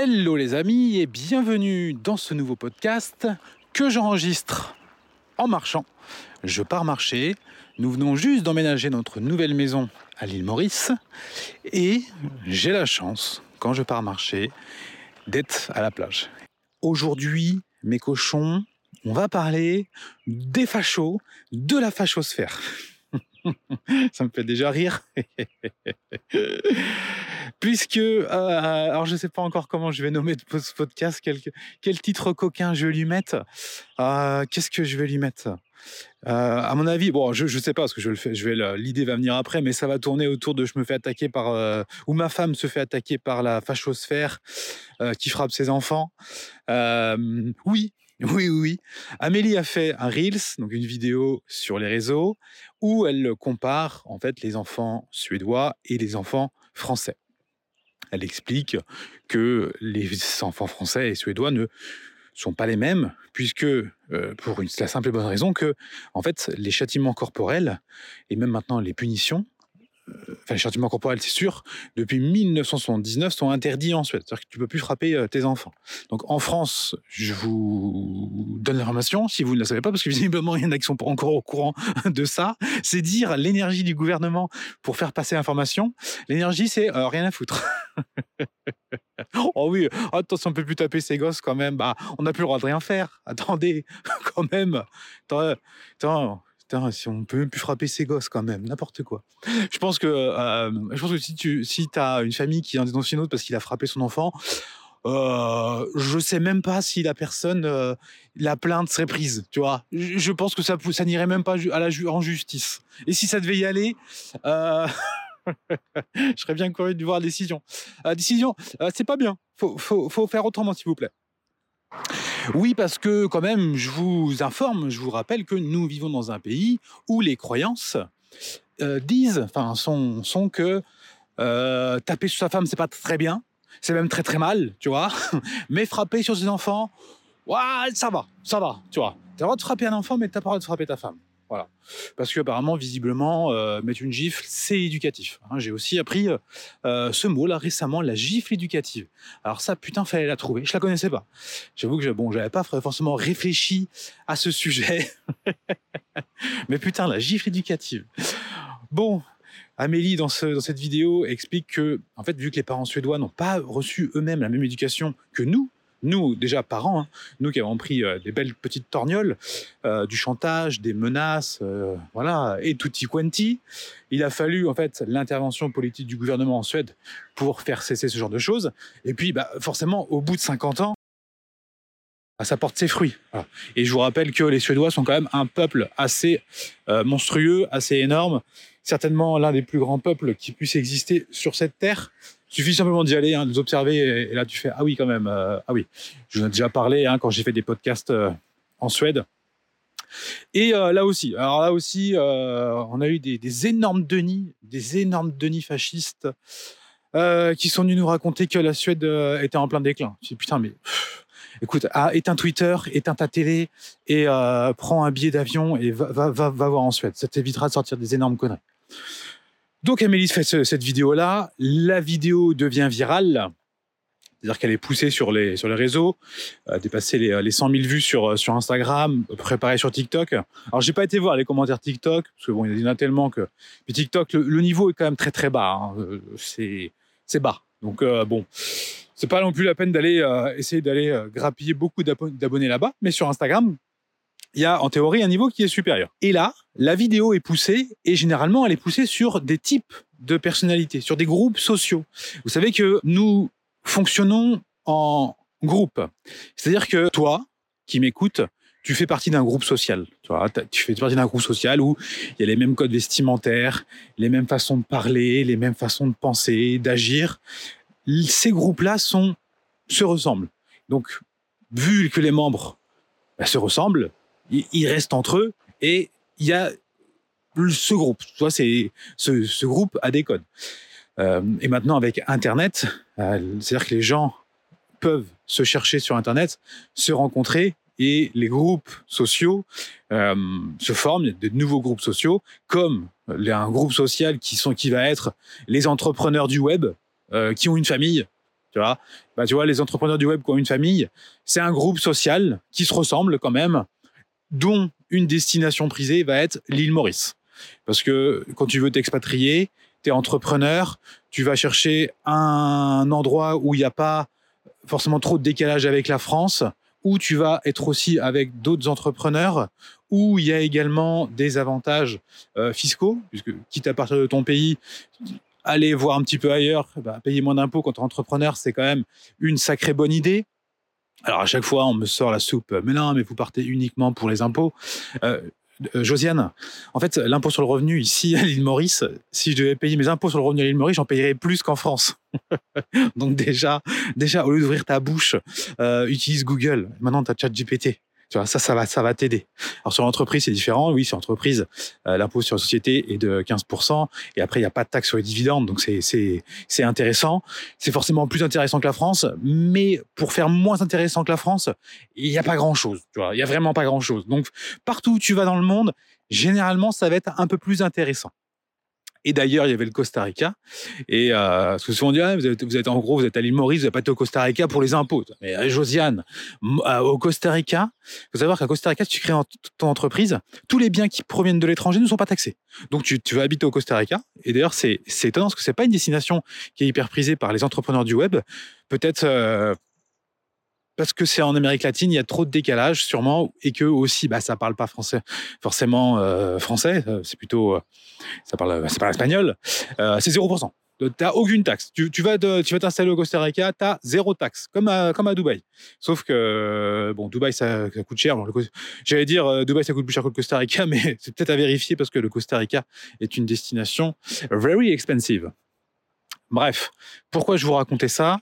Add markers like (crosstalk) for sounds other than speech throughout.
Hello les amis et bienvenue dans ce nouveau podcast que j'enregistre en marchant. Je pars marcher. Nous venons juste d'emménager notre nouvelle maison à l'île Maurice et j'ai la chance, quand je pars marcher, d'être à la plage. Aujourd'hui, mes cochons, on va parler des fachos, de la fachosphère. (laughs) Ça me fait déjà rire. (laughs) Puisque, euh, alors je ne sais pas encore comment je vais nommer ce podcast, quel, titre coquin je vais lui mettre. Euh, Qu'est-ce que je vais lui mettre? Euh, à mon avis, bon, je ne sais pas parce que je je vais l'idée va venir après, mais ça va tourner autour de je me fais attaquer par euh, ou ma femme se fait attaquer par la fachosphère euh, qui frappe ses enfants. Euh, (laughs) oui, oui, oui. Amélie a fait un Reels, donc une vidéo sur les réseaux, où elle compare en fait les enfants suédois et les enfants français. Elle explique que les (laughs) enfants français et suédois ne sont pas les mêmes, puisque euh, pour la simple et bonne raison que, en fait, les châtiments corporels et même maintenant les punitions enfin les châtiments corporels, c'est sûr, depuis 1979 sont interdits en Suède. C'est-à-dire que tu peux plus frapper euh, tes enfants. Donc en France, je vous donne l'information, si vous ne la savez pas, parce que visiblement il y en a qui sont pas encore au courant (laughs) de ça, c'est dire l'énergie du gouvernement pour faire passer l'information. L'énergie, c'est euh, rien à foutre. (laughs) oh oui, attention, on peut plus taper ses gosses quand même. Bah, on n'a plus le droit de rien faire. Attendez, (laughs) quand même. Attends, attends si on peut même plus frapper ses gosses quand même, n'importe quoi. Je pense que, euh, je pense que si tu si as une famille qui en dénonce une autre parce qu'il a frappé son enfant, euh, je sais même pas si la personne, euh, la plainte serait prise, tu vois. Je, je pense que ça, ça n'irait même pas à la ju en justice. Et si ça devait y aller, euh, (laughs) je serais bien curieux de voir la décision. La décision, euh, c'est pas bien. Faut, faut, faut faire autrement, s'il vous plaît. Oui, parce que quand même, je vous informe, je vous rappelle que nous vivons dans un pays où les croyances euh, disent, enfin, sont, que euh, taper sur sa femme, c'est pas très bien, c'est même très très mal, tu vois. (laughs) Mais frapper sur ses enfants, ouais, ça va, ça va, tu vois. T'as le droit de frapper un enfant, mais t'as pas le droit de frapper ta femme. Voilà. Parce que apparemment, visiblement, euh, mettre une gifle, c'est éducatif. Hein, J'ai aussi appris euh, ce mot là récemment, la gifle éducative. Alors ça, putain, fallait la trouver. Je la connaissais pas. J'avoue que je, bon, j'avais pas forcément réfléchi à ce sujet. (laughs) Mais putain, la gifle éducative. Bon, Amélie, dans cette vidéo, explique que, en fait, vu que les parents suédois n'ont pas reçu eux-mêmes la même éducation que nous, nous, déjà parents, hein, nous qui avons pris euh, des belles petites torgnoles, euh, du chantage, des menaces, euh, voilà, et tutti quanti, il a fallu en fait l'intervention politique du gouvernement en Suède pour faire cesser ce genre de choses. Et puis, bah, forcément, au bout de 50 ans, bah, ça porte ses fruits. Et je vous rappelle que les Suédois sont quand même un peuple assez euh, monstrueux, assez énorme, certainement l'un des plus grands peuples qui puisse exister sur cette terre. Suffit simplement d'y aller, hein, de les observer, et, là tu fais ah oui quand même, euh, ah oui. Je vous en ai déjà parlé hein, quand j'ai fait des podcasts euh, en Suède. Et euh, là aussi, alors là aussi, on a eu des, énormes denis, des énormes denis fascistes qui sont venus nous raconter que la Suède était en plein déclin. Je dis putain mais écoute, ah, éteins Twitter, éteins ta télé et prends un billet d'avion et va voir en Suède. Ça t'évitera de sortir des énormes conneries. Donc Amélie fait ce, cette vidéo-là. La vidéo devient virale. C'est-à-dire qu'elle est poussée sur les, sur les réseaux, euh, dépasser les, les 100 000 vues sur, sur Instagram, préparée sur TikTok. Alors, j'ai pas été voir les commentaires TikTok, parce que bon, il y en a tellement que. TikTok, le, niveau est quand même très très bas. Hein. C'est, c'est bas. Donc, euh, bon, c'est pas non plus la peine d'aller euh, essayer d'aller euh, grappiller beaucoup d'abonnés là-bas, mais sur Instagram, il y a en théorie un niveau qui est supérieur. Et là, la vidéo est poussée et généralement elle est poussée sur des types de personnalités, sur des groupes sociaux. Vous savez que nous fonctionnons en groupe. C'est-à-dire que toi, qui m'écoutes, tu fais partie d'un groupe social. Tu, fais partie d'un groupe social où il y a les mêmes codes vestimentaires, les mêmes façons de parler, les mêmes façons de penser, d'agir. Ces groupes-là se ressemblent. Donc, vu que les membres bah, se ressemblent, ils restent entre eux et il y a ce groupe. Tu vois, c'est ce, groupe a des codes. Euh, et maintenant, avec Internet, euh, c'est-à-dire que les gens peuvent se chercher sur Internet, se rencontrer et les groupes sociaux euh, se forment, de nouveaux groupes sociaux, comme un groupe social qui, sont, qui va être les entrepreneurs du web, qui ont une famille, Tu vois, bah, tu vois, les entrepreneurs du web qui ont une famille, c'est un groupe social qui se ressemble quand même, dont une destination prisée va être l'île Maurice. Parce que quand tu veux t'expatrier, tu es entrepreneur, tu vas chercher un endroit où il n'y a pas forcément trop de décalage avec la France, où tu vas être aussi avec d'autres entrepreneurs, où il y a également des avantages euh, fiscaux, puisque quitte à partir de ton pays, aller voir un petit peu ailleurs, bah, payer moins d'impôts quand tu es entrepreneur, c'est quand même une sacrée bonne idée. Alors à chaque fois, on me sort la soupe, mais non, mais vous partez uniquement pour les impôts. Euh, euh, Josiane, en fait, l'impôt sur le revenu ici à l'île Maurice, si je devais payer mes impôts sur le revenu à l'île Maurice, j'en payerais plus qu'en France. (laughs) Donc déjà, déjà, au lieu d'ouvrir ta bouche, euh, utilise Google. Maintenant, tu as ChatGPT. Tu vois, ça, ça va, ça va t'aider. Alors sur l'entreprise, c'est différent. Oui, sur l'entreprise, euh, l'impôt sur la société est de 15%. Et après, il n'y a pas de taxe sur les dividendes. Donc c'est, c'est, c'est intéressant. C'est forcément plus intéressant que la France. Mais pour faire moins intéressant que la France, il n'y a pas grand chose. Tu vois, il n'y a vraiment pas grand chose. Donc partout où tu vas dans le monde, généralement, ça va être un peu plus intéressant. Et d'ailleurs, il y avait le Costa Rica. Et euh, parce que souvent on dit, ah, vous, êtes, en gros, vous êtes à l'île Maurice, vous n'êtes pas été au Costa Rica pour les impôts. Mais euh, Josiane, euh, au Costa Rica, il faut savoir qu'à Costa Rica, si tu crées ton entreprise, tous les biens qui proviennent de l'étranger ne sont pas taxés. Donc tu, tu vas habiter au Costa Rica. Et d'ailleurs, c'est étonnant parce que c'est pas une destination qui est hyper prisée par les entrepreneurs du web. Peut-être euh, parce que c'est en Amérique latine, il y a trop de décalage sûrement, et que aussi, bah, ça parle pas français, forcément euh, français, euh, c'est plutôt, euh, ça parle, ça parle espagnol. Euh, c'est 0%. T'as aucune taxe. Tu, vas tu vas t'installer au Costa Rica, t'as zéro taxe, comme à, comme à Dubaï. Sauf que bon, Dubaï ça, coûte cher. J'allais dire Dubaï ça coûte plus cher que le Costa Rica, (laughs) mais c'est peut-être à vérifier parce que le Costa Rica est une destination very expensive. Bref, pourquoi je vous racontais ça?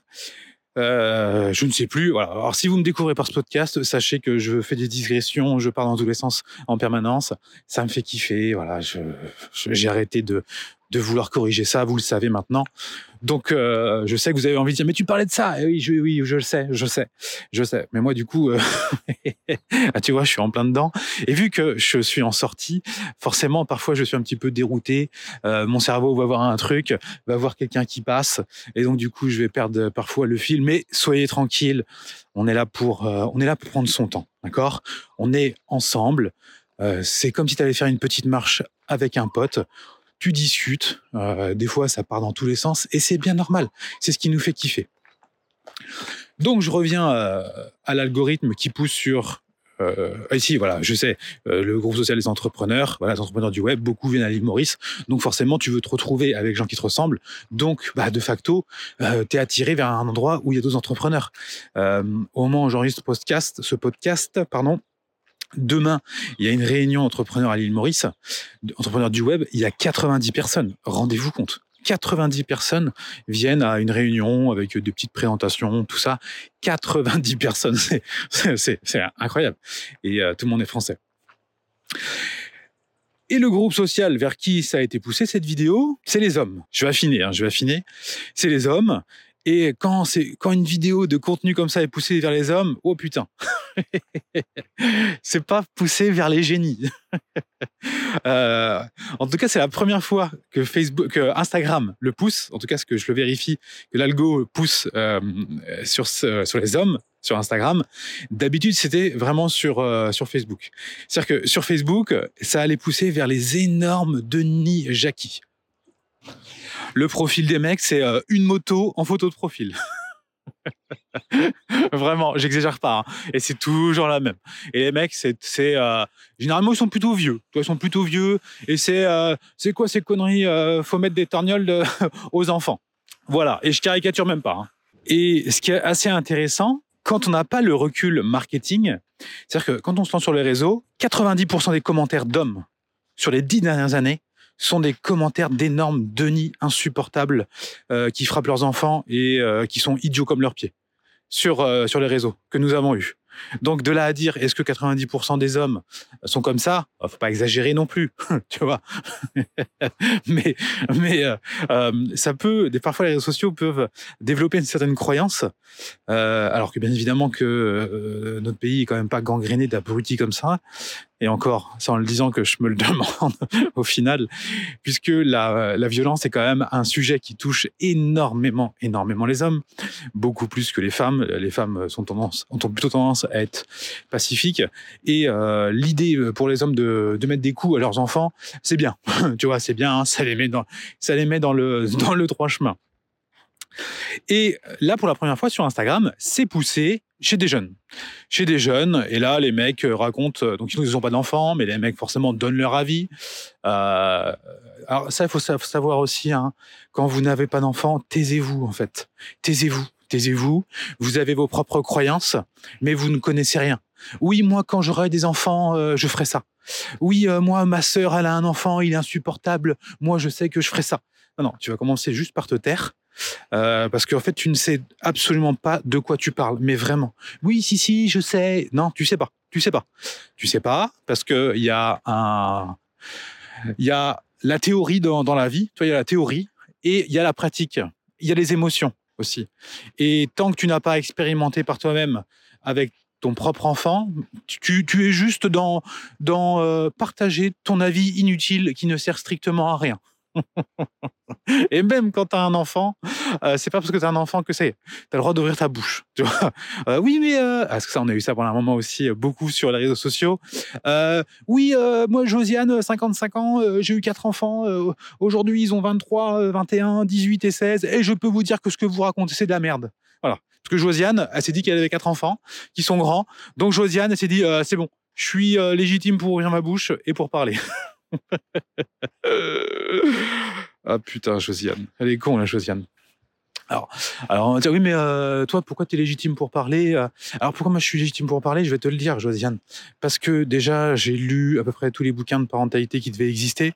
Euh, je ne sais plus. Voilà. Alors, si vous me découvrez par ce podcast, sachez que je fais des digressions, je pars dans tous les sens en permanence. Ça me fait kiffer. Voilà, j'ai arrêté de vouloir corriger ça. Vous le savez maintenant. Donc, euh, je sais que vous avez envie de dire, mais tu parlais de ça. Et oui, je, oui, je le sais, je sais, je sais. Mais moi, du coup, euh, (laughs) ah, tu vois, je suis en plein dedans. Et vu que je suis en sortie, forcément, parfois, je suis un petit peu dérouté. Euh, mon cerveau va voir un truc, va voir quelqu'un qui passe, et donc, du coup, je vais perdre parfois le fil. Mais soyez tranquille. On est là pour, on est là pour prendre son temps, d'accord? On est ensemble. C'est comme si tu allais faire une petite marche avec un pote tu discutes, euh, des fois ça part dans tous les sens, et c'est bien normal, c'est ce qui nous fait kiffer. Donc je reviens euh, à l'algorithme qui pousse sur... Euh, ici, voilà, je sais, le groupe social des entrepreneurs, voilà, les entrepreneurs du web, beaucoup viennent à l'île Maurice, donc forcément tu veux te retrouver avec gens qui te ressemblent, donc bah, de facto, tu es attiré vers un endroit où il y a d'autres entrepreneurs. Au moment où j'enregistre ce podcast, ce podcast, pardon, Demain, il y a une réunion entrepreneur à l'île Maurice, entrepreneur du web, il y a 90 personnes. Rendez-vous compte. 90 personnes viennent à une réunion avec des petites présentations, tout ça. 90 (laughs) personnes, c'est incroyable. Et euh, tout le monde est français. Et le groupe social vers qui ça a été poussé, cette vidéo, c'est les hommes. Je vais affiner, hein, je vais affiner. C'est les hommes. Et quand c'est quand une vidéo de contenu comme ça est poussée vers les hommes, oh putain, (laughs) c'est pas poussé vers les génies. (laughs) euh, en tout cas, c'est la première fois que Facebook, Instagram le pousse. En tout cas, ce que je le vérifie, que l'algo pousse euh, sur sur les hommes sur Instagram. D'habitude, c'était vraiment sur euh, sur Facebook. C'est-à-dire que sur Facebook, ça allait pousser vers les énormes Denis Jackie le profil des mecs, c'est euh, une moto en photo de profil. (laughs) Vraiment, j'exagère pas. Hein. Et c'est toujours la même. Et les mecs, c'est, euh, généralement ils sont plutôt vieux. Ils sont plutôt vieux. Et c'est, euh, c'est quoi ces conneries Faut mettre des torgnoles (laughs) aux enfants. Voilà. Et je caricature même pas. Hein. Et ce qui est assez intéressant, quand on n'a pas le recul marketing, c'est-à-dire que quand on se lance sur les réseaux, 90% des commentaires d'hommes sur les dix dernières années sont des commentaires d'énormes Denis insupportables euh, qui frappent leurs enfants et euh, qui sont idiots comme leurs pieds sur, euh, sur les réseaux que nous avons eus. Donc de là à dire est-ce que 90% des hommes sont comme ça? Faut pas exagérer non plus, (laughs) tu vois. (laughs) mais mais ça peut, parfois les réseaux sociaux peuvent développer une certaine croyance, alors que bien évidemment que notre pays est quand même pas gangréné d'abrutis comme ça. Et encore, c'est en le disant que je me le (laughs) demande au final, puisque la, la violence est quand même un sujet qui touche énormément, énormément les hommes, beaucoup plus que les femmes. Les femmes sont tendance, ont plutôt tendance à être pacifiques. Et euh, l'idée pour les hommes de, de mettre des coups à leurs enfants, c'est bien. (laughs) tu vois, c'est bien, hein, ça les met dans, ça les met dans le, dans le droit chemin. Et là, pour la première fois sur Instagram, c'est poussé chez des jeunes. Chez des jeunes, et là, les mecs euh, racontent, euh, donc ils n'ont pas d'enfants, mais les mecs forcément donnent leur avis. Euh, alors ça, il faut savoir aussi, hein, quand vous n'avez pas d'enfants, taisez-vous en fait. Taisez-vous, taisez-vous. Vous avez vos propres croyances, mais vous ne connaissez rien. Oui, moi, quand j'aurai des enfants, je ferai ça. Oui, moi, ma sœur, elle a un enfant, il est insupportable. Moi, je sais que je ferai ça. Non, non, tu vas commencer juste par te taire euh, parce qu'en fait, tu ne sais absolument pas de quoi tu parles, mais vraiment. Oui, si, si, je sais. Non, tu sais pas. Tu sais pas. Tu sais pas parce que il y a un, il y a la théorie dans, la vie. Toi, il y a la théorie et il y a la pratique. Il y a les émotions aussi. Et tant que tu n'as pas expérimenté par toi-même avec ton propre enfant, tu, tu es juste dans, dans euh, partager ton avis inutile qui ne sert strictement à rien. (laughs) Et même quand tu as un enfant, euh, c'est pas parce que tu as un enfant que c'est. Tu as le droit d'ouvrir ta bouche. Tu vois euh, oui, mais. Euh, parce que ça, on a eu ça pendant un moment aussi, beaucoup sur les réseaux sociaux. oui, moi, Josiane, 55 ans, j'ai eu quatre enfants. Aujourd'hui, ils ont 23, 21, 18 et 16. Et je peux vous dire que ce que vous racontez, c'est de la merde. Voilà. Parce que Josiane, elle s'est dit qu'elle avait quatre enfants qui sont grands. Donc, Josiane, elle s'est dit c'est bon, je suis légitime pour ouvrir ma bouche et pour parler. (laughs) ah putain, Josiane. Elle est con, la Josiane. Alors, alors on va dire, oui, mais euh, toi, pourquoi tu es légitime pour parler euh Alors, pourquoi moi je suis légitime pour parler Je vais te le dire, Josiane. Parce que déjà, j'ai lu à peu près tous les bouquins de parentalité qui devaient exister.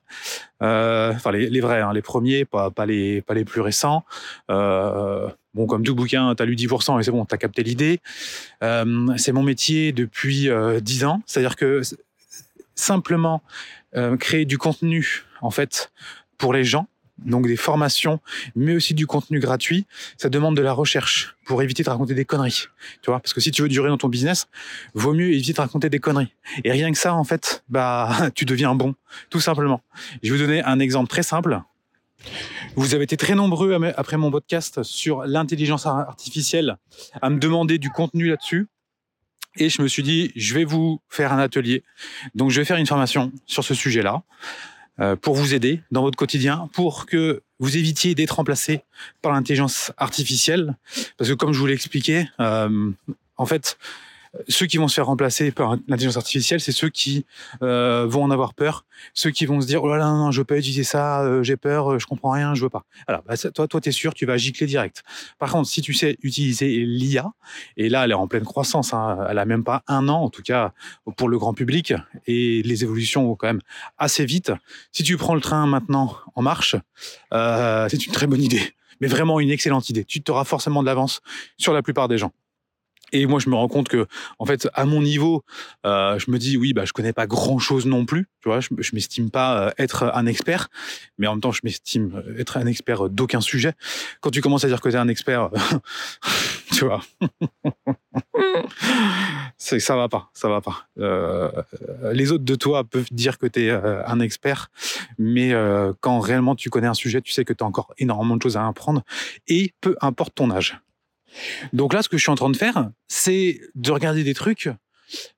Euh, enfin, les, vrais, hein, les premiers, pas, pas, les, pas les plus récents. Bon, comme tout bouquin, tu as lu 10% et c'est bon, tu as capté l'idée. C'est mon métier depuis 10 ans. C'est-à-dire que simplement euh, créer du contenu en fait pour les gens donc des formations, mais aussi du contenu gratuit, ça demande de la recherche pour éviter de raconter des conneries. Tu vois, parce que si tu veux durer dans ton business, vaut mieux éviter de raconter des conneries. Et rien que ça, en fait, bah, (laughs) tu deviens bon, tout simplement. Je vais vous donner un exemple très simple. Vous avez été très nombreux après mon podcast sur l'intelligence artificielle à me demander du contenu là-dessus. Et je me suis dit, je vais vous faire un atelier. Donc, je vais faire une formation sur ce sujet-là euh, pour vous aider dans votre quotidien, pour que vous évitiez d'être remplacé par l'intelligence artificielle. Parce que, comme je vous l'ai expliqué, euh, en fait, ceux qui vont se faire remplacer par l'intelligence artificielle, c'est ceux qui euh, vont en avoir peur, ceux qui vont se dire oh là là non, je veux pas utiliser ça, euh, j'ai peur, euh, je comprends rien, je veux pas. Alors bah, toi toi t'es sûr, tu vas gicler direct. Par contre, si tu sais utiliser l'IA, et là elle est en pleine croissance, hein, elle a même pas un an en tout cas pour le grand public, et les évolutions vont quand même assez vite. Si tu prends le train maintenant en marche, euh, c'est une très bonne idée, mais vraiment une excellente idée. Tu auras forcément de l'avance sur la plupart des gens. Et moi, je me rends compte que, en fait, à mon niveau, euh, je me dis, oui, bah, je connais pas grand chose non plus. Tu vois, je, je m'estime pas euh, être un expert, mais en même temps, je m'estime euh, être un expert d'aucun sujet. Quand tu commences à dire que tu es un expert, (laughs) tu vois, (laughs) c'est ça va pas, ça va pas. Euh, les autres de toi peuvent dire que tu es un expert, mais quand réellement tu connais un sujet, tu sais que tu as encore énormément de choses à apprendre, et peu importe ton âge. Donc là, ce que je suis en train de faire, c'est de regarder des trucs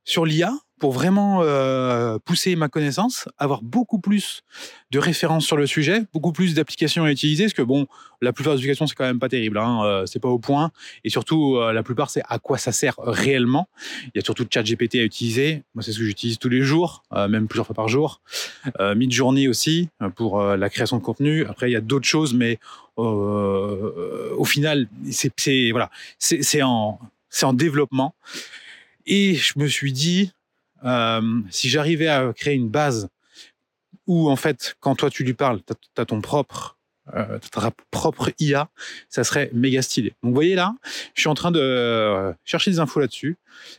sur l'IA pour vraiment euh, pousser ma connaissance, avoir beaucoup plus de références sur le sujet, beaucoup plus d'applications à utiliser, parce que bon, la plupart des applications c'est quand même pas terrible, hein, euh, c'est pas au point, et surtout euh, la plupart c'est à quoi ça sert réellement. Il y a surtout ChatGPT à utiliser, moi c'est ce que j'utilise tous les jours, même plusieurs fois par jour. Midjourney aussi pour la création de contenu. Après il y a d'autres choses, mais au final c'est voilà, en c'est en développement. Et je me suis dit, euh, si j'arrivais à créer une base où, en fait, quand toi tu lui parles, tu as, ton propre, euh, propre IA, ça serait méga stylé. Donc, vous voyez là, je suis en train de euh, chercher des infos là-dessus.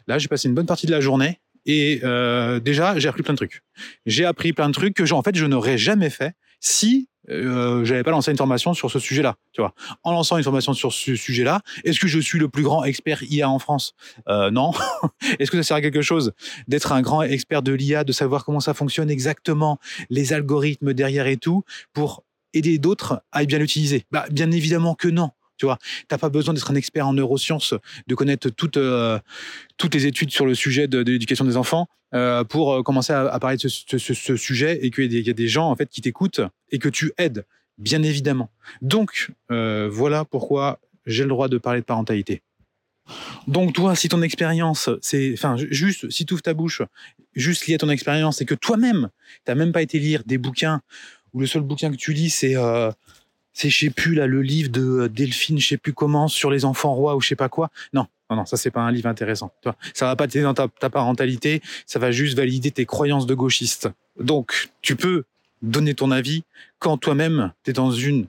Là, j'ai passé une bonne partie de la journée et euh, déjà, j'ai appris plein de trucs. J'ai appris plein de trucs que, en fait, je n'aurais jamais fait si euh, j'avais pas lancé une formation sur ce sujet-là, tu vois. En lançant une formation sur ce sujet-là, est-ce que je suis le plus grand expert IA en France? Euh, Non. (laughs) est-ce que ça sert à quelque chose d'être un grand expert de l'IA, de savoir comment ça fonctionne exactement, les algorithmes derrière et tout, pour aider d'autres à bien l'utiliser? Bah, bien évidemment que non. Tu vois, t'as pas besoin d'être un expert en neurosciences, de connaître toutes euh, toutes les études sur le sujet de, l'éducation des enfants euh, pour euh, commencer à, parler de ce, sujet et qu'il y, a des gens en fait qui t'écoutent et que tu aides, bien évidemment. Donc voilà pourquoi j'ai le droit de parler de parentalité. Donc toi, si ton expérience, c'est, enfin, juste, si tu ouvres ta bouche, juste lié à ton expérience et que toi-même, t'as même pas été lire des bouquins où le seul bouquin que tu lis, c'est c'est je sais plus là le livre de euh, Delphine, je sais plus comment sur les enfants rois ou je sais pas quoi. Non, non, non, ça c'est pas un livre intéressant. Ça va pas t'aider dans ta, parentalité, ça va juste valider tes croyances de gauchiste. Donc, tu peux donner ton avis quand toi-même tu es dans une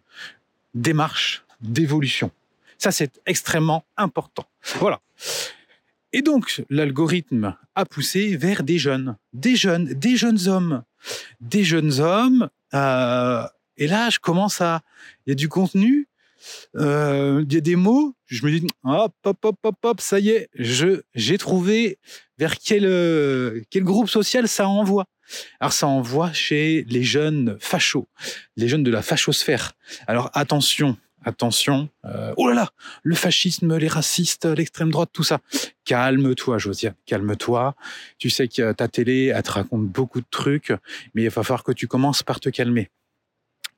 démarche d'évolution. Ça c'est extrêmement important. Voilà. Et donc, l'algorithme a poussé vers des jeunes, des jeunes, des jeunes hommes, des jeunes hommes euh, et là, je commence à, il y a du contenu, euh, il y a des mots. Je me dis, hop, hop, hop, hop, hop, ça y est, je, j'ai trouvé vers quel, euh, quel groupe social ça envoie. Alors, ça envoie chez les jeunes fachos, les jeunes de la fachosphère. Alors, attention, attention. Euh, oh là là, le fascisme, les racistes, l'extrême droite, tout ça. Calme-toi, Josiane, calme-toi. Tu sais que ta télé, elle te raconte beaucoup de trucs, mais il va falloir que tu commences par te calmer.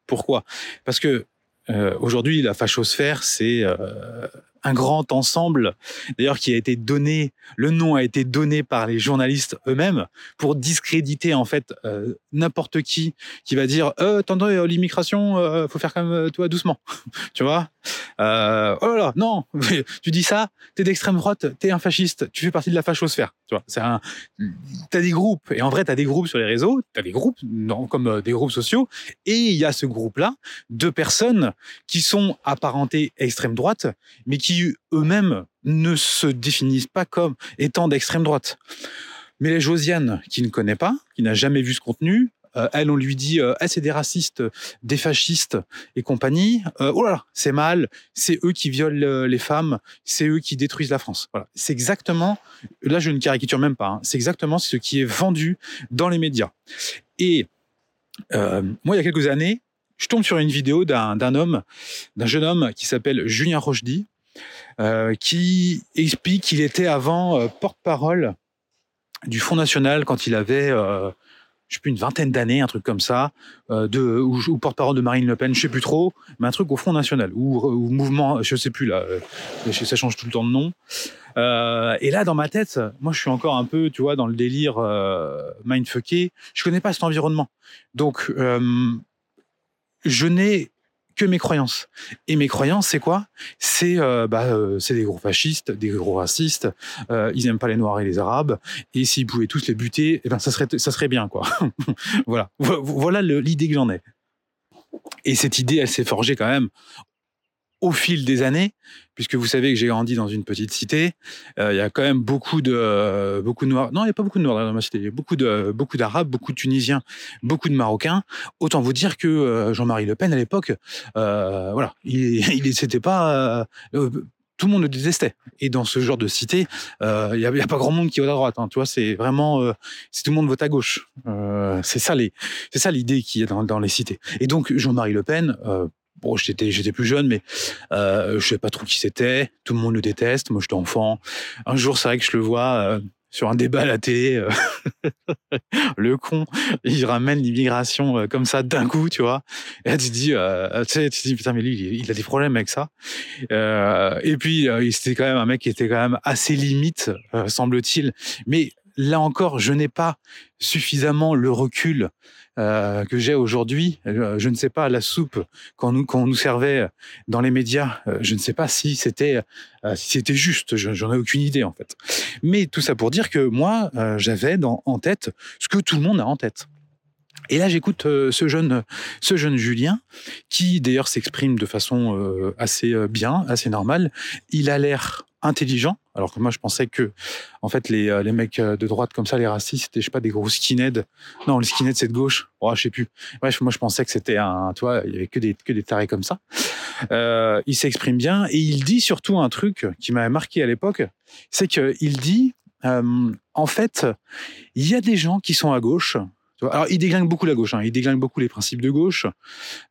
Pourquoi? Parce que euh, aujourd'hui, la fachosphère, c'est euh, un grand ensemble, d'ailleurs, qui a été donné, le nom a été donné par les journalistes eux-mêmes pour discréditer en fait euh, n'importe qui qui va dire euh, attendez l'immigration, euh, faut faire comme toi doucement, (laughs) tu vois? Euh, Oh là là, non, (laughs) tu dis ça, t'es d'extrême droite, t'es un fasciste, tu fais partie de la fachosphère, tu vois? C'est un, t'as des groupes et en vrai t'as des groupes sur les réseaux, t'as des groupes comme des groupes sociaux et il y a ce groupe-là de personnes qui sont apparentées extrême droite, mais qui qui eux-mêmes ne se définissent pas comme étant d'extrême droite. Mais les Josiane, qui ne connaît pas, qui n'a jamais vu ce contenu, euh, elle, on lui dit, euh, c'est des racistes, des fascistes et compagnie. Euh, oh là là, c'est mal, c'est eux qui violent les femmes, c'est eux qui détruisent la France. Voilà, c'est exactement, là je ne caricature même pas, hein, c'est exactement ce qui est vendu dans les médias. Et moi, il y a quelques années, je tombe sur une vidéo d'un homme, d'un jeune homme qui s'appelle Julien Rochdy, euh, qui explique qu'il était avant euh, porte-parole du Front National quand il avait euh, je sais plus une vingtaine d'années, un truc comme ça, de ou, porte-parole de Marine Le Pen, je sais plus trop, mais un truc au Front National ou, ou mouvement, je sais plus là, ça change tout le temps de nom. et là, dans ma tête, moi, je suis encore un peu, tu vois, dans le délire mindfucké. Je connais pas cet environnement, donc je n'ai que mes croyances. Et mes croyances, c'est quoi? C'est euh, bah, euh, c'est des gros fascistes, des gros racistes. Euh, ils aiment pas les Noirs et les Arabes. Et s'ils pouvaient tous les buter, eh ben ça serait ça serait bien quoi. (laughs) voilà, voilà l'idée que j'en ai. Et cette idée, elle s'est forgée quand même au fil des années, puisque vous savez que j'ai grandi dans une petite cité, euh, il y a quand même beaucoup de euh, beaucoup noirs. Non, il n'y a pas beaucoup de noirs dans ma cité. Il y a beaucoup de d'arabes, beaucoup de tunisiens, beaucoup de marocains. Autant vous dire que euh, Jean-Marie Le Pen à l'époque, voilà, il (laughs) il pas tout le monde le détestait. Et dans ce genre de cité, il n'y a, pas grand monde qui vote à droite. Hein, tu vois, c'est vraiment, si tout le monde vote à gauche, c'est ça c'est l'idée qui est dans, dans, les cités. Et donc Jean-Marie Le Pen, bon, j'étais j'étais plus jeune, mais euh, je sais pas trop qui c'était. Tout le monde le déteste. Moi, j'étais enfant. Un jour, c'est vrai que je le vois euh, sur un débat à la télé. Euh, (laughs) le con, il ramène l'immigration euh, comme ça d'un coup, tu vois. Et tu te dis, tu dis putain, mais lui, il, a des problèmes avec ça. et puis, c'était quand même un mec qui était quand même assez limite, semble-t-il. Mais là encore, je n'ai pas suffisamment le recul euh, que j'ai aujourd'hui. Euh, je ne sais pas la soupe qu'on nous, servait dans les médias. Euh, je ne sais pas si c'était si c'était juste. J'en ai aucune idée en fait. Mais tout ça pour dire que moi, j'avais en tête ce que tout le monde a en tête. Et là, j'écoute ce jeune, ce jeune Julien, qui d'ailleurs s'exprime de façon assez bien, assez normale. Il a l'air intelligent. Alors que moi, je pensais que, en fait, les, euh, les mecs euh, de droite comme ça, les racistes, c'était, je sais pas, des gros skinheads. Non, les skinheads, c'est de gauche. Oh, je sais plus. Bref, moi, je pensais que c'était un, tu vois, il y avait que des, que des tarés comme ça. Euh, il s'exprime bien et il dit surtout un truc qui m'avait marqué à l'époque. C'est qu'il dit, en fait, il y a des gens qui sont à gauche. Alors, il déglingue beaucoup la gauche. Hein, il déglingue beaucoup les principes de gauche.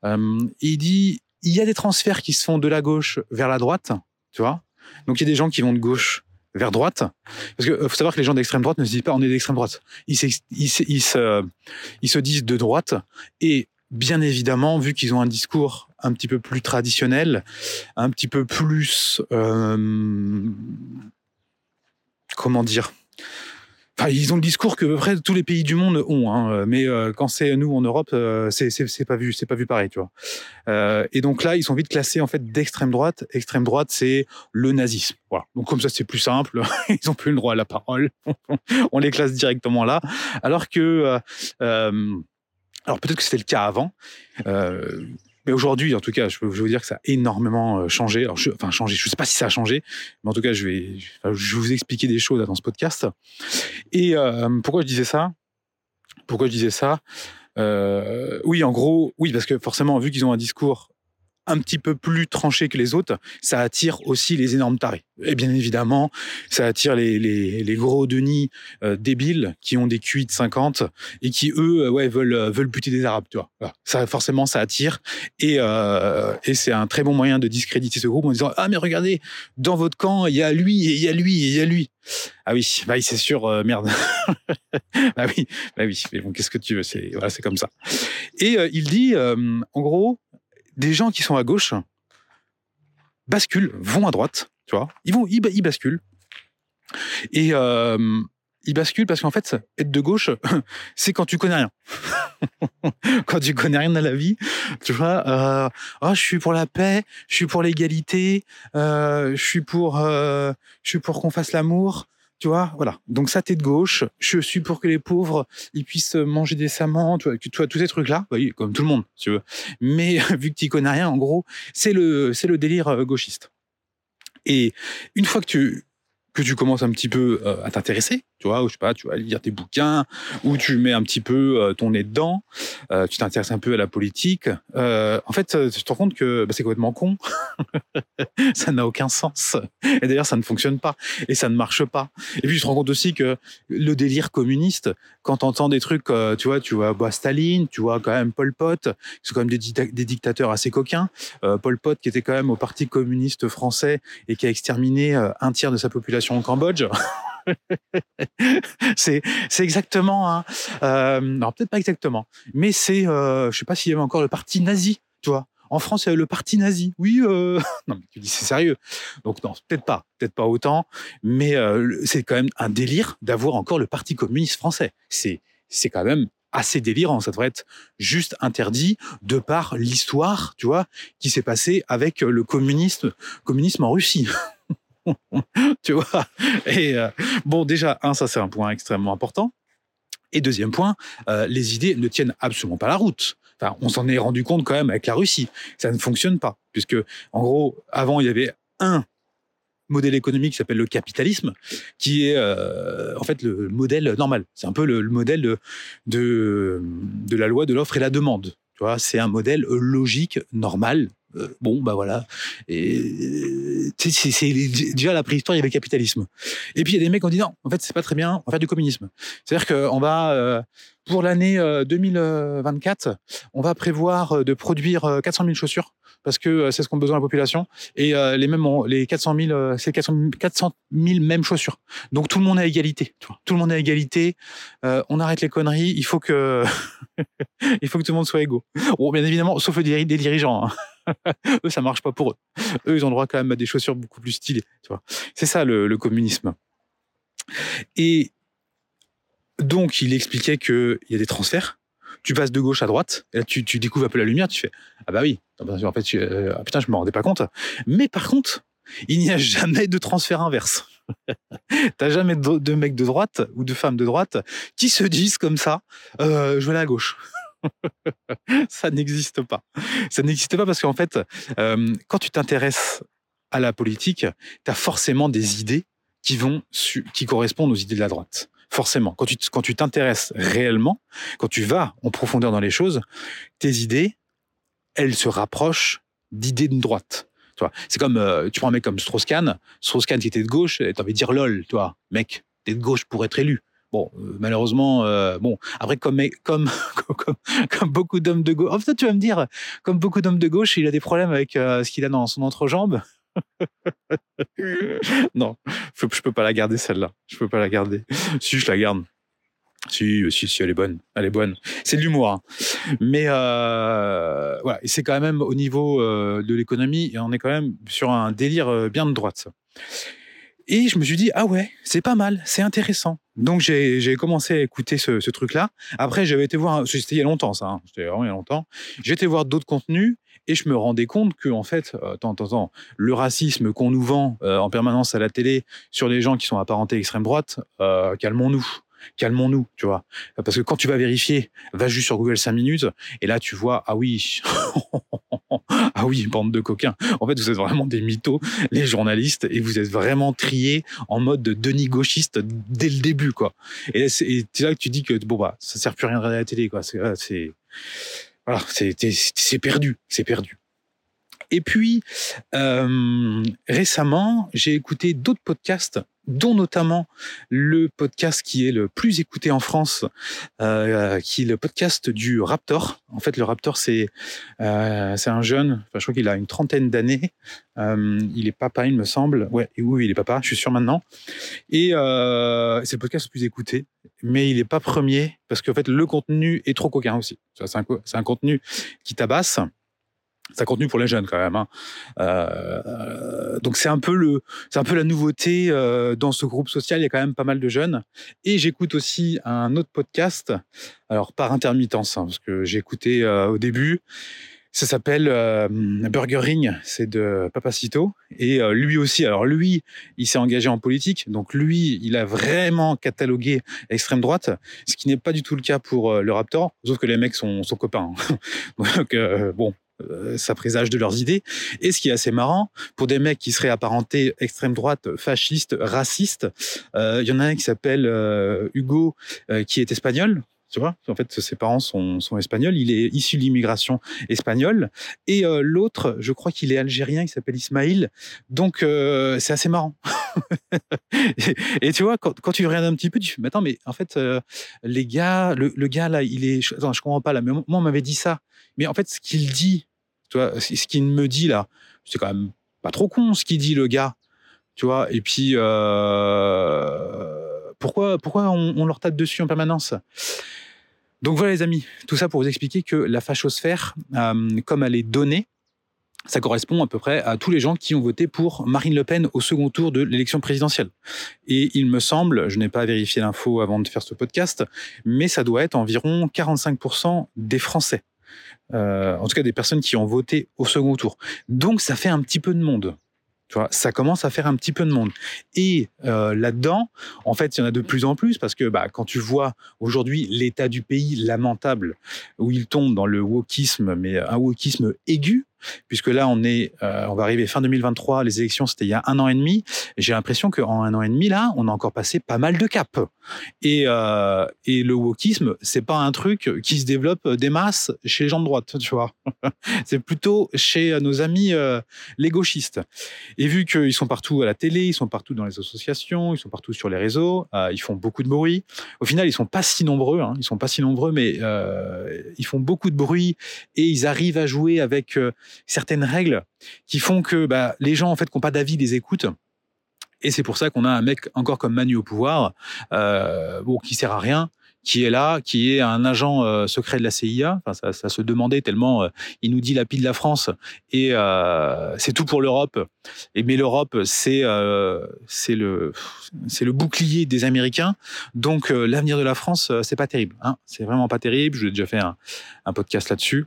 Il dit, il y a des transferts qui se font de la gauche vers la droite. Tu vois. Donc, il y a des gens qui vont de gauche vers droite. Parce que faut savoir que les gens d'extrême droite ne se disent pas on est d'extrême droite. Ils se disent de droite. Et bien évidemment, vu qu'ils ont un discours un petit peu plus traditionnel, un petit peu plus... euh, comment dire Ils ont le discours que près tous les pays du monde ont, hein, mais euh, quand c'est nous en Europe, euh, c'est pas vu, c'est pas vu pareil, tu vois. Euh, et donc là, ils sont vite classés en fait d'extrême droite. Extrême droite, c'est le nazisme. Voilà. Donc comme ça, c'est plus simple. (laughs) Ils ont plus le droit à la parole. (laughs) On les classe directement là. Alors que, euh, euh, alors peut-être que c'était le cas avant. Euh, mais aujourd'hui, en tout cas, je peux vous dire que ça a énormément euh, changé. Je, enfin, changé. Je sais pas si ça a changé, mais en tout cas, je vais, vous expliquer des choses dans ce podcast. Et euh, pourquoi je disais ça? Pourquoi je disais ça? Euh, Oui, en gros, oui, parce que forcément, vu qu'ils ont un discours un petit peu plus tranché que les autres, ça attire aussi les énormes tarés. Et bien évidemment, ça attire les, gros Denis euh, débiles qui ont des QI de 50 et qui, eux, euh, ouais, veulent, euh, veulent buter des Arabes, tu vois. Ça, forcément, ça attire. Et, et c'est un très bon moyen de discréditer ce groupe en disant Ah, mais regardez, dans votre camp, il y a lui, et il y a lui, et il y a lui. Ah oui, bah c'est sûr, merde. (laughs) bah oui, bah oui. Mais bon, qu'est-ce que tu veux C'est voilà, comme ça. Et il dit, en gros, des gens qui sont à gauche basculent, vont à droite, tu vois. Ils vont, ils, ba- ils basculent. Et euh, ils basculent parce qu'en fait, être de gauche, (laughs) c'est quand tu connais rien. (laughs) quand tu connais rien à la vie, tu vois. Euh, oh, je suis pour la paix, je suis pour l'égalité, euh, je suis pour, je suis pour qu'on fasse l'amour. Tu vois, voilà. Donc ça, t'es de gauche. Je suis pour que les pauvres, ils puissent manger décemment. Tu vois, tu vois tous ces trucs-là. Comme tout le monde, si tu veux. Mais (laughs) vu que tu connais rien, en gros, c'est le, c'est le délire euh, gauchiste. Et une fois que tu, que tu commences un petit peu euh, à t'intéresser, tu vois, ou je sais pas, tu vas lire tes bouquins, ou tu mets un petit peu euh, ton nez dedans, euh, tu t'intéresses un peu à la politique. euh, en fait, euh, tu te rends compte que bah, c'est complètement con. (laughs) ça n'a aucun sens. Et d'ailleurs, ça ne fonctionne pas. Et ça ne marche pas. Et puis, tu te rends compte aussi que le délire communiste, quand tu entends des trucs, euh, tu vois, tu vois bah, Staline, tu vois quand même Pol Pot, c'est quand même des, dicta- des dictateurs assez coquins. Euh, Pol Pot, qui était quand même au Parti communiste français et qui a exterminé euh, un tiers de sa population au Cambodge. (laughs) (laughs) c'est exactement un euh, non peut-être pas exactement mais c'est euh, je sais pas s'il y avait encore le parti nazi tu vois. En France il y avait le parti nazi. Oui euh... (laughs) non mais tu dis c'est sérieux. Donc non peut-être pas peut-être pas autant mais c'est quand même un délire d'avoir encore le parti communiste français. C'est c'est quand même assez délirant ça devrait être juste interdit de par l'histoire tu vois qui s'est passée avec le communisme communisme en Russie (laughs) (laughs) tu vois? Et euh, Bon, déjà, un, ça c'est un point extrêmement important. Et deuxième point, euh, les idées ne tiennent absolument pas la route. Enfin, on s'en est rendu compte quand même avec la Russie. Ça ne fonctionne pas, puisque en gros, avant, il y avait un modèle économique qui s'appelle le capitalisme, qui est euh, en fait le modèle normal. C'est un peu le, le modèle de, de, de la loi de l'offre et la demande. Tu vois, c'est un modèle logique, normal. Euh, bon, bah voilà. Et c'est- déjà la préhistoire, il y avait le capitalisme. Et puis il y a des mecs qui ont dit non, en fait c'est pas très bien, on va faire du communisme. C'est-à-dire qu'on va euh, pour l'année euh, 2024, on va prévoir euh, de produire euh, 400 000 chaussures parce que euh, c'est ce qu'ont besoin la population et euh, les mêmes les 400 000 euh, c'est 400 000, 400 000 mêmes chaussures. Donc tout le monde à égalité. Tout le monde à égalité. Euh, on arrête les conneries. Il faut que (laughs) il faut que tout le monde soit égaux. Bon, bien évidemment, sauf des dirigeants. hein. (laughs) eux, ça marche pas pour eux. Eux, ils ont droit quand même à des chaussures beaucoup plus stylées. C'est ça le, le communisme. Et donc, il expliquait qu'il y a des transferts. Tu passes de gauche à droite, là, tu, découvres un peu la lumière, tu fais Ah bah oui, en fait, tu- euh, ah putain, je me rendais pas compte. Mais par contre, il n'y a jamais de transfert inverse. (laughs) T'as jamais de, de mecs de droite ou de femmes de droite qui se disent comme ça euh, Je vais aller à gauche. (laughs) ça n'existe pas. Ça n'existe pas parce qu'en fait, euh, quand tu t'intéresses à la politique, tu as forcément des idées qui vont qui correspondent aux idées de la droite. Forcément, quand tu quand tu t'intéresses réellement, quand tu vas en profondeur dans les choses, tes idées, elles se rapprochent d'idées de droite. Tu c'est comme euh, tu prends un mec comme Strauss-Kahn, Strauss-Kahn qui était de gauche, t'as envie de dire lol, tu mec, t'es de gauche pour être élu. Bon, euh, malheureusement, euh, bon, après, comme, (laughs) comme, comme, comme beaucoup d'hommes de gauche, en fait, tu vas me dire, comme beaucoup d'hommes de gauche, il a des problèmes avec ce qu'il a dans son entrejambe. (laughs) non, je, je peux pas la garder celle-là. Je peux pas la garder. Si je la garde. Si, si, si, elle est bonne. Elle est bonne. C'est de l'humour. Hein. Mais euh, voilà, c'est quand même au niveau euh, de l'économie, on est quand même sur un délire bien de droite. Et je me suis dit, ah ouais, c'est pas mal, c'est intéressant. Donc j'ai commencé à écouter ce, ce truc-là. Après, j'avais été voir, c'était il y a longtemps ça, hein, c'était vraiment il y a longtemps. J'ai été voir d'autres contenus et je me rendais compte que en fait, euh, attends, attends, le racisme qu'on nous vend euh, en permanence à la télé sur les gens qui sont apparentés extrême droite, euh, calmons-nous calmons-nous, tu vois. Parce que quand tu vas vérifier, va juste sur Google 5 minutes, et là tu vois, ah oui, (laughs) ah oui, bande de coquins. En fait, vous êtes vraiment des mythos, les journalistes, et vous êtes vraiment triés en mode de Denis gauchiste dès le début, quoi. Et c'est là que tu dis que bon bah ça sert plus à rien de regarder la télé, quoi. C'est voilà, c'est perdu, c'est perdu. Et puis, euh, récemment, j'ai écouté d'autres podcasts, dont notamment le podcast qui est le plus écouté en France, euh, qui est le podcast du Raptor. En fait, le Raptor, c'est euh, un jeune, je crois qu'il a une trentaine d'années. Euh, il est papa, il me semble. Oui, il est papa, je suis sûr maintenant. Et euh, c'est le podcast le plus écouté, mais il n'est pas premier, parce qu'en fait, le contenu est trop coquin aussi. C'est un contenu qui tabasse c'est un contenu pour les jeunes quand même. Hein. Euh, donc c'est un peu le, c'est un peu la nouveauté euh, dans ce groupe social. Il y a quand même pas mal de jeunes. Et j'écoute aussi un autre podcast, alors par intermittence, hein, parce que j'ai écouté euh, au début. Ça s'appelle Burger Ring, c'est de Papacito. Et lui aussi, alors lui, il s'est engagé en politique, donc lui, il a vraiment catalogué l'extrême droite, ce qui n'est pas du tout le cas pour le Raptor, sauf que les mecs sont, sont copains. Hein. (laughs) donc bon, euh, ça présage de leurs idées. Et ce qui est assez marrant, pour des mecs qui seraient apparentés extrême droite, fascistes, racistes, euh, il y en a un qui s'appelle euh, Hugo, qui est espagnol. Tu vois, en fait, ses parents sont, sont espagnols. Il est issu de l'immigration espagnole. Et l'autre, je crois qu'il est algérien. Il s'appelle Ismaïl. Donc, c'est assez marrant. (laughs) et, tu vois, quand, quand, tu regardes un petit peu, tu fais, mais attends, mais en fait, les gars, le, gars là, il est, attends, je comprends pas là. Mais moi, on m'avait dit ça. Mais en fait, ce qu'il dit, tu vois, ce qu'il me dit là, c'est quand même pas trop con ce qu'il dit le gars, tu vois. Et puis euh, pourquoi pourquoi on, leur tape dessus en permanence? Donc voilà les amis, tout ça pour vous expliquer que la fachosphère, euh, comme elle est donnée, ça correspond à peu près à tous les gens qui ont voté pour Marine Le Pen au second tour de l'élection présidentielle. Et il me semble, je n'ai pas vérifié l'info avant de faire ce podcast, mais ça doit être environ 45% des Français euh, en tout cas des personnes qui ont voté au second tour. Donc ça fait un petit peu de monde. Tu vois, ça commence à faire un petit peu de monde. Et euh, là-dedans, en fait, il y en a de plus en plus parce que bah, quand tu vois aujourd'hui l'état du pays lamentable, où il tombe dans le wokisme, mais un wokisme aigu, puisque là, on est, euh, on va arriver fin 2023. Les élections, c'était il y a un an et demi. J'ai l'impression qu'en un an et demi, là, on a encore passé pas mal de caps. Et, euh, le wokisme, c'est pas un truc qui se développe des masses chez les gens de droite, tu vois. (laughs) c'est plutôt chez nos amis euh, les gauchistes. Et vu qu'ils sont partout à la télé, ils sont partout dans les associations, ils sont partout sur les réseaux, ils font beaucoup de bruit. Au final, ils sont pas si nombreux. Hein, ils sont pas si nombreux, mais ils font beaucoup de bruit et ils arrivent à jouer avec certaines règles qui font que bah, les gens en fait qui n'ont pas d'avis les écoutent. Et c'est pour ça qu'on a un mec encore comme Manu au pouvoir, euh, bon, qui sert à rien, qui est là, qui est un agent euh, secret de la CIA. Ça, se demandait tellement euh, il nous dit la pile de la France et euh, c'est tout pour l'Europe. Et mais l'Europe, c'est le c'est le bouclier des Américains. Donc l'avenir de la France, c'est pas terrible. Hein c'est vraiment pas terrible. J'ai déjà fait un, un podcast là-dessus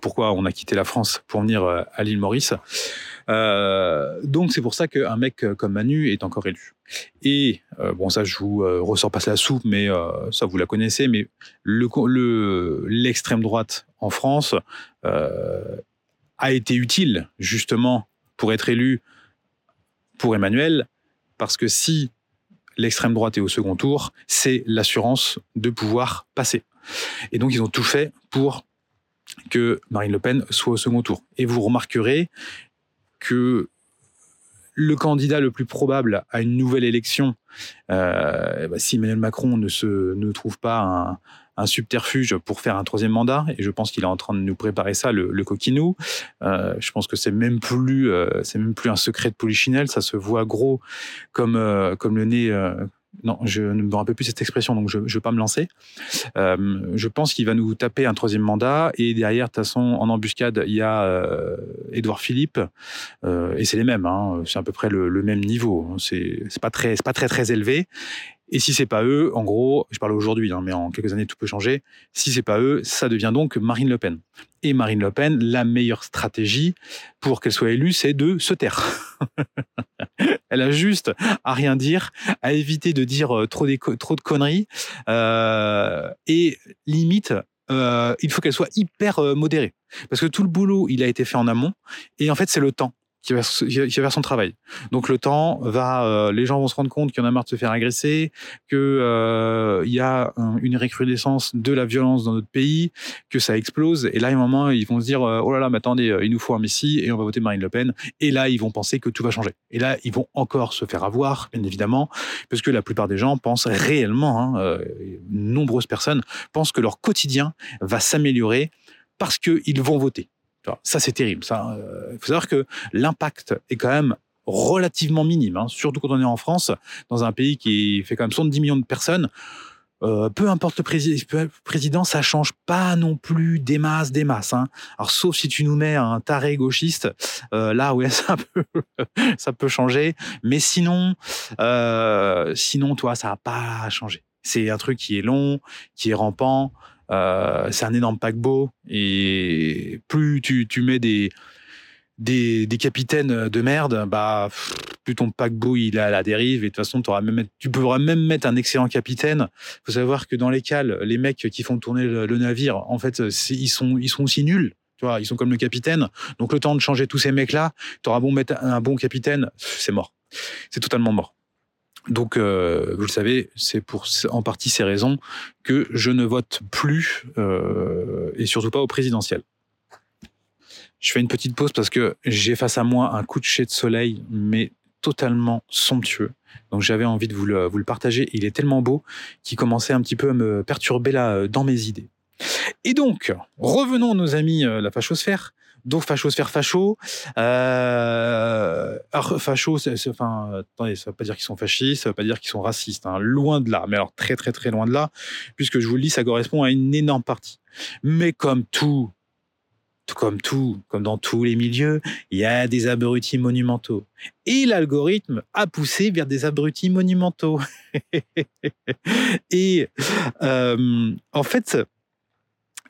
pourquoi on a quitté la France pour venir euh, à l'île Maurice? Euh, donc c'est pour ça qu'un mec comme Manu est encore élu. Et euh, bon, ça je vous euh, ressors pas la soupe, mais euh, ça vous la connaissez. Mais le l'extrême droite en France euh, a été utile justement pour être élu pour Emmanuel parce que si l'extrême droite est au second tour, c'est l'assurance de pouvoir passer. Et donc ils ont tout fait pour que Marine Le Pen soit au second tour. Et vous remarquerez que le candidat le plus probable à une nouvelle élection, euh, bah, si Emmanuel Macron ne se ne trouve pas un, subterfuge pour faire un troisième mandat, et je pense qu'il est en train de nous préparer ça, le, le coquinou. Euh, je pense que c'est même plus, euh, même plus un secret de polichinelle, ça se voit gros comme comme le nez. Non, je ne me rappelle plus cette expression, donc je ne vais pas me lancer. Euh, je pense qu'il va nous taper un troisième mandat, et derrière, de toute façon, en embuscade, il y a euh, Édouard Philippe, euh, et c'est les mêmes, hein, c'est à peu près le, même niveau. C'est pas pas très très élevé. Et si c'est pas eux, en gros, je parle aujourd'hui, hein, mais en quelques années tout peut changer. Si c'est pas eux, ça devient donc Marine Le Pen. Et Marine Le Pen, la meilleure stratégie pour qu'elle soit élue, c'est de se taire. (laughs) Elle a juste à rien dire, à éviter de dire euh, trop, de conneries, euh, et limite, euh, il faut qu'elle soit hyper modérée. Parce que tout le boulot, il a été fait en amont, et en fait, c'est le temps qui va, qui faire son travail. Donc le temps va, euh, les gens vont se rendre compte qu'il y en a marre de se faire agresser, que euh, y a un, une recrudescence de la violence dans notre pays, que ça explose. Et là, à un moment, ils vont se dire euh, oh là là, mais attendez, euh, il nous faut un messie et on va voter Marine Le Pen. Et là, ils vont penser que tout va changer. Et là, ils vont encore se faire avoir, bien évidemment, parce que la plupart des gens pensent réellement, hein, nombreuses personnes pensent que leur quotidien va s'améliorer parce qu'ils vont voter. Ça, c'est terrible. Ça, il euh, faut savoir que l'impact est quand même relativement minime, hein, surtout quand on est en France, dans un pays qui fait quand même 70 millions de personnes. Euh, peu importe le président, ça change pas non plus des masses, des masses. Hein. Alors sauf si tu nous mets un taré gauchiste, euh, là ouais (laughs) ça peut, changer. Mais sinon, sinon toi ça va pas changer. C'est un truc qui est long, qui est rampant. Euh, c'est un énorme paquebot et plus tu, tu mets des, des, capitaines de merde, bah plus ton paquebot il est à la dérive et de toute façon auras même, tu pourras même mettre un excellent capitaine. Faut savoir que dans les cales, les mecs qui font tourner le, navire, en fait, ils sont ils sont aussi nuls. Ils sont comme le capitaine. Donc le temps de changer tous ces mecs-là, tu auras bon mettre un bon capitaine, c'est mort. C'est totalement mort. Donc, euh, vous le savez, c'est pour en partie ces raisons que je ne vote plus euh, et surtout pas au présidentiel. Je fais une petite pause parce que j'ai face à moi un coucher de soleil, mais totalement somptueux. Donc j'avais envie de vous le, partager. Il est tellement beau qu'il commençait un petit peu à me perturber là dans mes idées. Et donc, revenons nos amis euh, la fachosphère. Donc fachosphère facho. Euh, alors facho, enfin, attendez, ça veut pas dire qu'ils sont fascistes, ça veut pas dire qu'ils sont racistes, hein, loin de là. Mais alors très très très loin de là, puisque je vous le dis, ça correspond à une énorme partie. Mais comme tout, comme tout, comme dans tous les milieux, il y a des abrutis monumentaux. Et l'algorithme a poussé vers des abrutis monumentaux. (laughs) Et euh, en fait,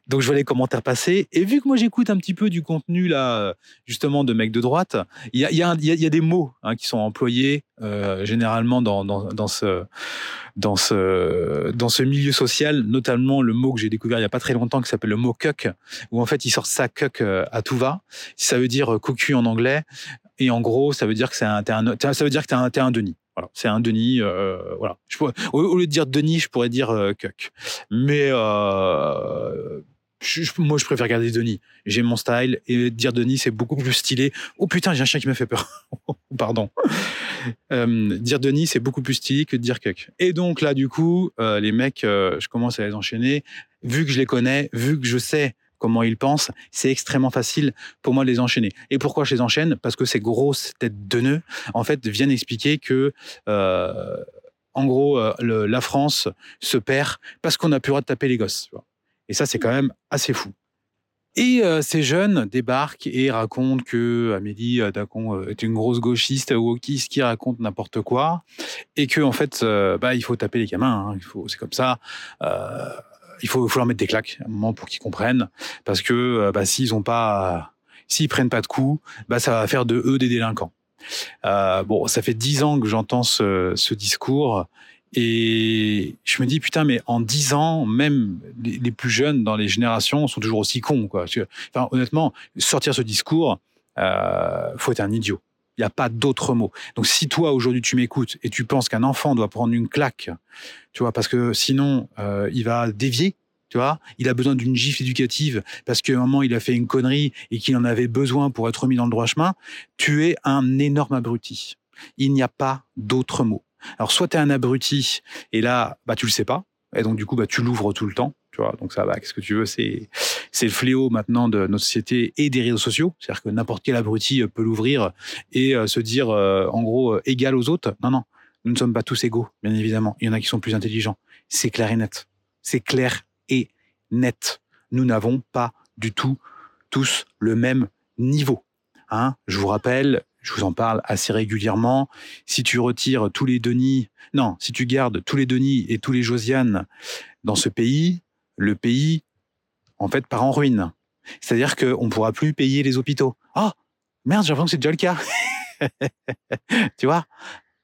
donc je vois les commentaires passer et vu que moi j'écoute un petit peu du contenu là justement de mecs de droite, il y a, y a, il y a des mots hein, qui sont employés euh, généralement dans, dans, dans ce dans ce dans ce milieu social, notamment le mot que j'ai découvert il y a pas très longtemps qui s'appelle le mot cuck, où en fait ils sortent ça cuck euh, à tout va. Ça veut dire cocu en anglais et en gros ça veut dire que c'est un, un ça veut dire que t'es un, un Denis. Voilà, c'est un Denis. Euh, voilà. Au, lieu de dire Denis, je pourrais dire euh, Cuck. Mais euh, moi, je préfère garder Denis. J'ai mon style et dire Denis, c'est beaucoup plus stylé. Oh putain, j'ai un chien qui me fait peur. (laughs) Pardon. Euh, dire Denis, c'est beaucoup plus stylé que de dire Cuck. Et donc là, du coup, euh, les mecs, euh, je commence à les enchaîner. Vu que je les connais, vu que je sais comment ils pensent, c'est extrêmement facile pour moi de les enchaîner. Et pourquoi je les enchaîne? Parce que ces grosses têtes de nœuds, en fait, viennent expliquer que, en gros, la France se perd parce qu'on n'a plus le droit de taper les gosses. Et ça, c'est quand même assez fou. Et euh, ces jeunes débarquent et racontent que Amélie Dacon est une grosse gauchiste wokiste qui raconte n'importe quoi et que en fait, euh, bah, il faut taper les gamins. Hein, il faut, c'est comme ça. Euh, il faut, faut leur mettre des claques à un moment pour qu'ils comprennent, parce que bah, s'ils ont pas, s'ils prennent pas de coups, bah, ça va faire de eux des délinquants. Euh, bon, ça fait dix ans que j'entends ce, ce discours et je me dis, putain, mais en dix ans, même les, plus jeunes dans les générations sont toujours aussi cons. Quoi. Honnêtement, sortir ce discours, euh, faut être un idiot. Il n'y a pas d'autre mot. Donc si toi aujourd'hui tu m'écoutes et tu penses qu'un enfant doit prendre une claque, tu vois, parce que sinon euh, il va dévier, tu vois, il a besoin d'une gifle éducative parce qu'à un moment il a fait une connerie et qu'il en avait besoin pour être mis dans le droit chemin, tu es un énorme abruti. Il n'y a pas d'autre mot. Alors soit tu es un abruti et là bah tu le sais pas et donc du coup bah tu l'ouvres tout le temps tu vois, donc ça va. Qu'est-ce que tu veux C'est le fléau maintenant de notre société et des réseaux sociaux. C'est-à-dire que n'importe quel abruti peut l'ouvrir et euh, se dire euh, en gros euh, égal aux autres. Non, non, nous ne sommes pas tous égaux, bien évidemment. Il y en a qui sont plus intelligents. C'est clair et net. C'est clair et net. Nous n'avons pas du tout tous le même niveau. Hein je vous rappelle, je vous en parle assez régulièrement. Si tu retires tous les Denis, non, si tu gardes tous les Denis et tous les Josiane dans ce pays, le pays, en fait, part en ruine. C'est-à-dire qu'on ne pourra plus payer les hôpitaux. Ah, oh, merde, j'ai l'impression que c'est déjà le cas. (laughs) tu vois?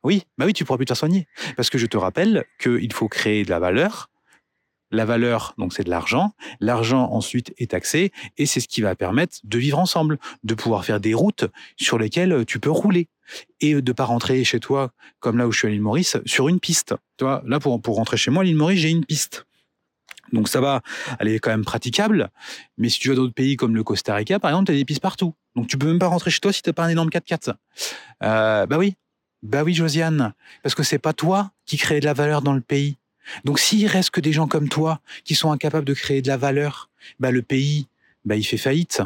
Oui, bah oui, tu pourras plus te soigner. Parce que je te rappelle qu'il faut créer de la valeur. La valeur, donc c'est de l'argent. L'argent ensuite est taxé et c'est ce qui va permettre de vivre ensemble, de pouvoir faire des routes sur lesquelles tu peux rouler et de pas rentrer chez toi comme là où je suis à l'île Maurice sur une piste. Tu vois, là pour pour rentrer chez moi à l'île Maurice, j'ai une piste. Donc ça va, elle est quand même praticable. Mais si tu vas dans d'autres pays comme le Costa Rica, par exemple, tu as des pistes partout. Donc tu peux même pas rentrer chez toi si tu pas un énorme 4x4. Euh, bah oui, bah oui, Josiane, parce que c'est pas toi qui crée de la valeur dans le pays. Donc s'il reste que des gens comme toi qui sont incapables de créer de la valeur, bah le pays, bah il fait faillite.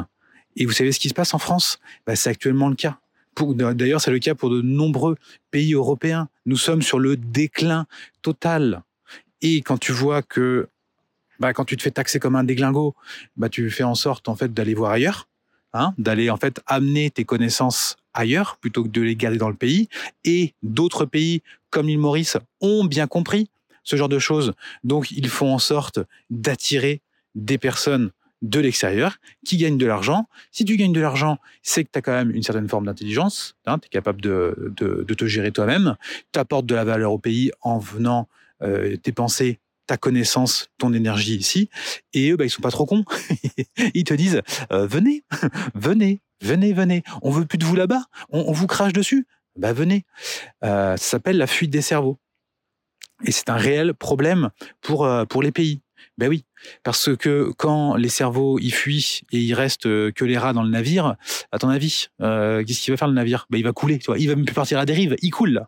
Et vous savez ce qui se passe en France? Bah, C'est actuellement le cas. D'ailleurs, c'est le cas pour de nombreux pays européens. Nous sommes sur le déclin total. Et quand tu vois que bah, quand tu te fais taxer comme un déglingo, bah, tu fais en sorte en fait d'aller voir ailleurs, hein, d'aller en fait amener tes connaissances ailleurs plutôt que de les garder dans le pays. Et d'autres pays comme l'île Maurice ont bien compris ce genre de choses, donc ils font en sorte d'attirer des personnes de l'extérieur qui gagnent de l'argent. Si tu gagnes de l'argent, c'est que tu as quand même une certaine forme d'intelligence, hein, tu es capable de, te gérer toi-même, tu apportes de la valeur au pays en venant euh, dépenser ta connaissance, ton énergie ici. Et eux, bah, ils sont pas trop cons. (laughs) ils te disent, euh, venez, (laughs) venez, venez, venez. On veut plus de vous là-bas. On, vous crache dessus. Bah, venez. Euh, ça s'appelle la fuite des cerveaux. Et c'est un réel problème pour, euh, pour les pays. Ben oui, parce que quand les cerveaux y fuient et il reste que les rats dans le navire, à ton avis, qu'est-ce qu'il va faire le navire? Ben, Il va couler, tu vois. il va même plus partir à dérive, il coule.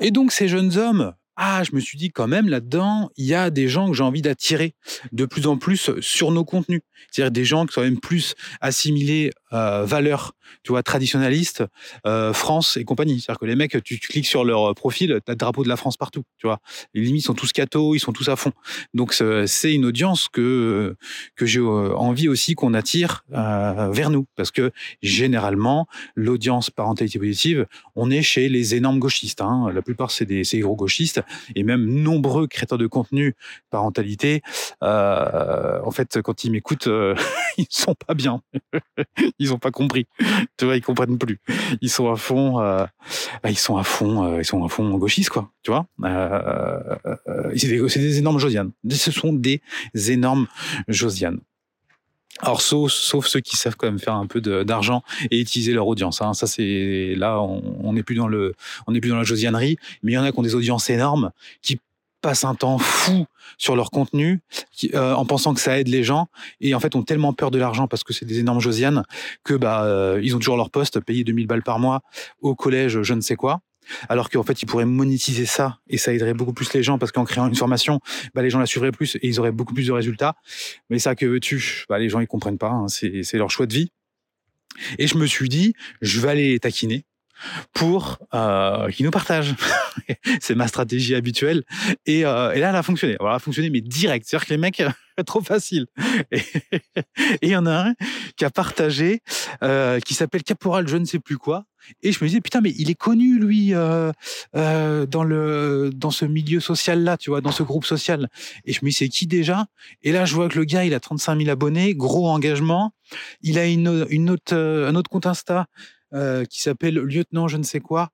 Et donc ces jeunes hommes, ah, je me suis dit quand même là-dedans, il y a des gens que j'ai envie d'attirer de plus en plus sur nos contenus. C'est-à-dire des gens qui sont même plus assimilés euh, valeurs, tu vois, traditionnalistes, euh, France et compagnie. C'est-à-dire que les mecs, tu, cliques sur leur profil, t'as le drapeau de la France partout, tu vois. Les limites sont tous cathos, ils sont tous à fond. Donc c'est une audience que que j'ai euh, envie aussi qu'on attire euh, vers nous, parce que généralement l'audience parentalité positive, on est chez les énormes gauchistes. Hein. La plupart c'est des, gros gauchistes et même nombreux créateurs de contenu parentalité. Euh, en fait, quand ils m'écoutent, (laughs) ils sont pas bien. Ils ont pas compris. (laughs) Tu vois, ils comprennent plus. Ils sont à fond, euh, bah, ils sont à fond, euh, ils sont à fond gauchistes, quoi. Tu vois. Euh, c'est des, des, énormes Josianes. Ce sont des énormes Josianes. Alors sauf, sauf ceux qui savent quand même faire un peu d'argent et utiliser leur audience. Hein. Ça c'est là on n'est plus dans le on n'est plus dans la josianerie, mais il y en a qui ont des audiences énormes qui passent un temps fou sur leur contenu euh, en pensant que ça aide les gens et en fait ont tellement peur de l'argent parce que c'est des énormes josianes que bah euh, ils ont toujours leur poste payé 2000 balles par mois au collège je ne sais quoi. Alors qu'en fait ils pourraient monétiser ça et ça aiderait beaucoup plus les gens parce qu'en créant une formation bah, les gens la suivraient plus et ils auraient beaucoup plus de résultats. Mais ça que veux-tu? Bah, les gens ils comprennent pas hein, c'est leur choix de vie. Et je me suis dit je vais aller les taquiner pour euh, qu'ils nous partagent. (laughs) c'est ma stratégie habituelle. Et, euh, et, là, elle a fonctionné. Elle a fonctionné, mais direct. C'est-à-dire que les mecs, (laughs) trop facile. (laughs) Et il y en a un qui a partagé, euh, qui s'appelle Caporal je ne sais plus quoi. Et je me disais, putain, mais il est connu, lui, euh, dans, le, dans ce milieu social-là, tu vois, dans ce groupe social. Et je me dis, c'est qui déjà? Et là, je vois que le gars, il a 35 000 abonnés, gros engagement. Il a une, un autre compte Insta euh, qui s'appelle Lieutenant je ne sais quoi,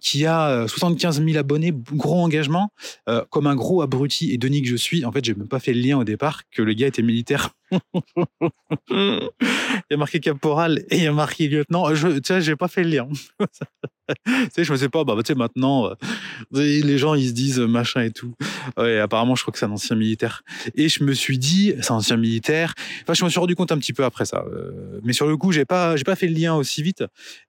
qui a 75 euh, 000 abonnés, gros engagement, euh, comme un gros abruti et Denis que je suis. En fait, j'ai même pas fait le lien au départ que le gars était militaire. (laughs) il y a marqué caporal et il y a marqué lieutenant. Je, tu sais, j'ai pas fait le lien. (laughs) tu sais, je me sais pas, bah, tu sais, maintenant, euh, les gens, ils se disent euh, machin et tout. Apparemment, je crois que c'est un ancien militaire. Et je me suis dit, c'est un ancien militaire. Enfin, je me suis rendu compte un petit peu après ça. Euh, mais sur le coup, j'ai pas, j'ai pas fait le lien aussi vite.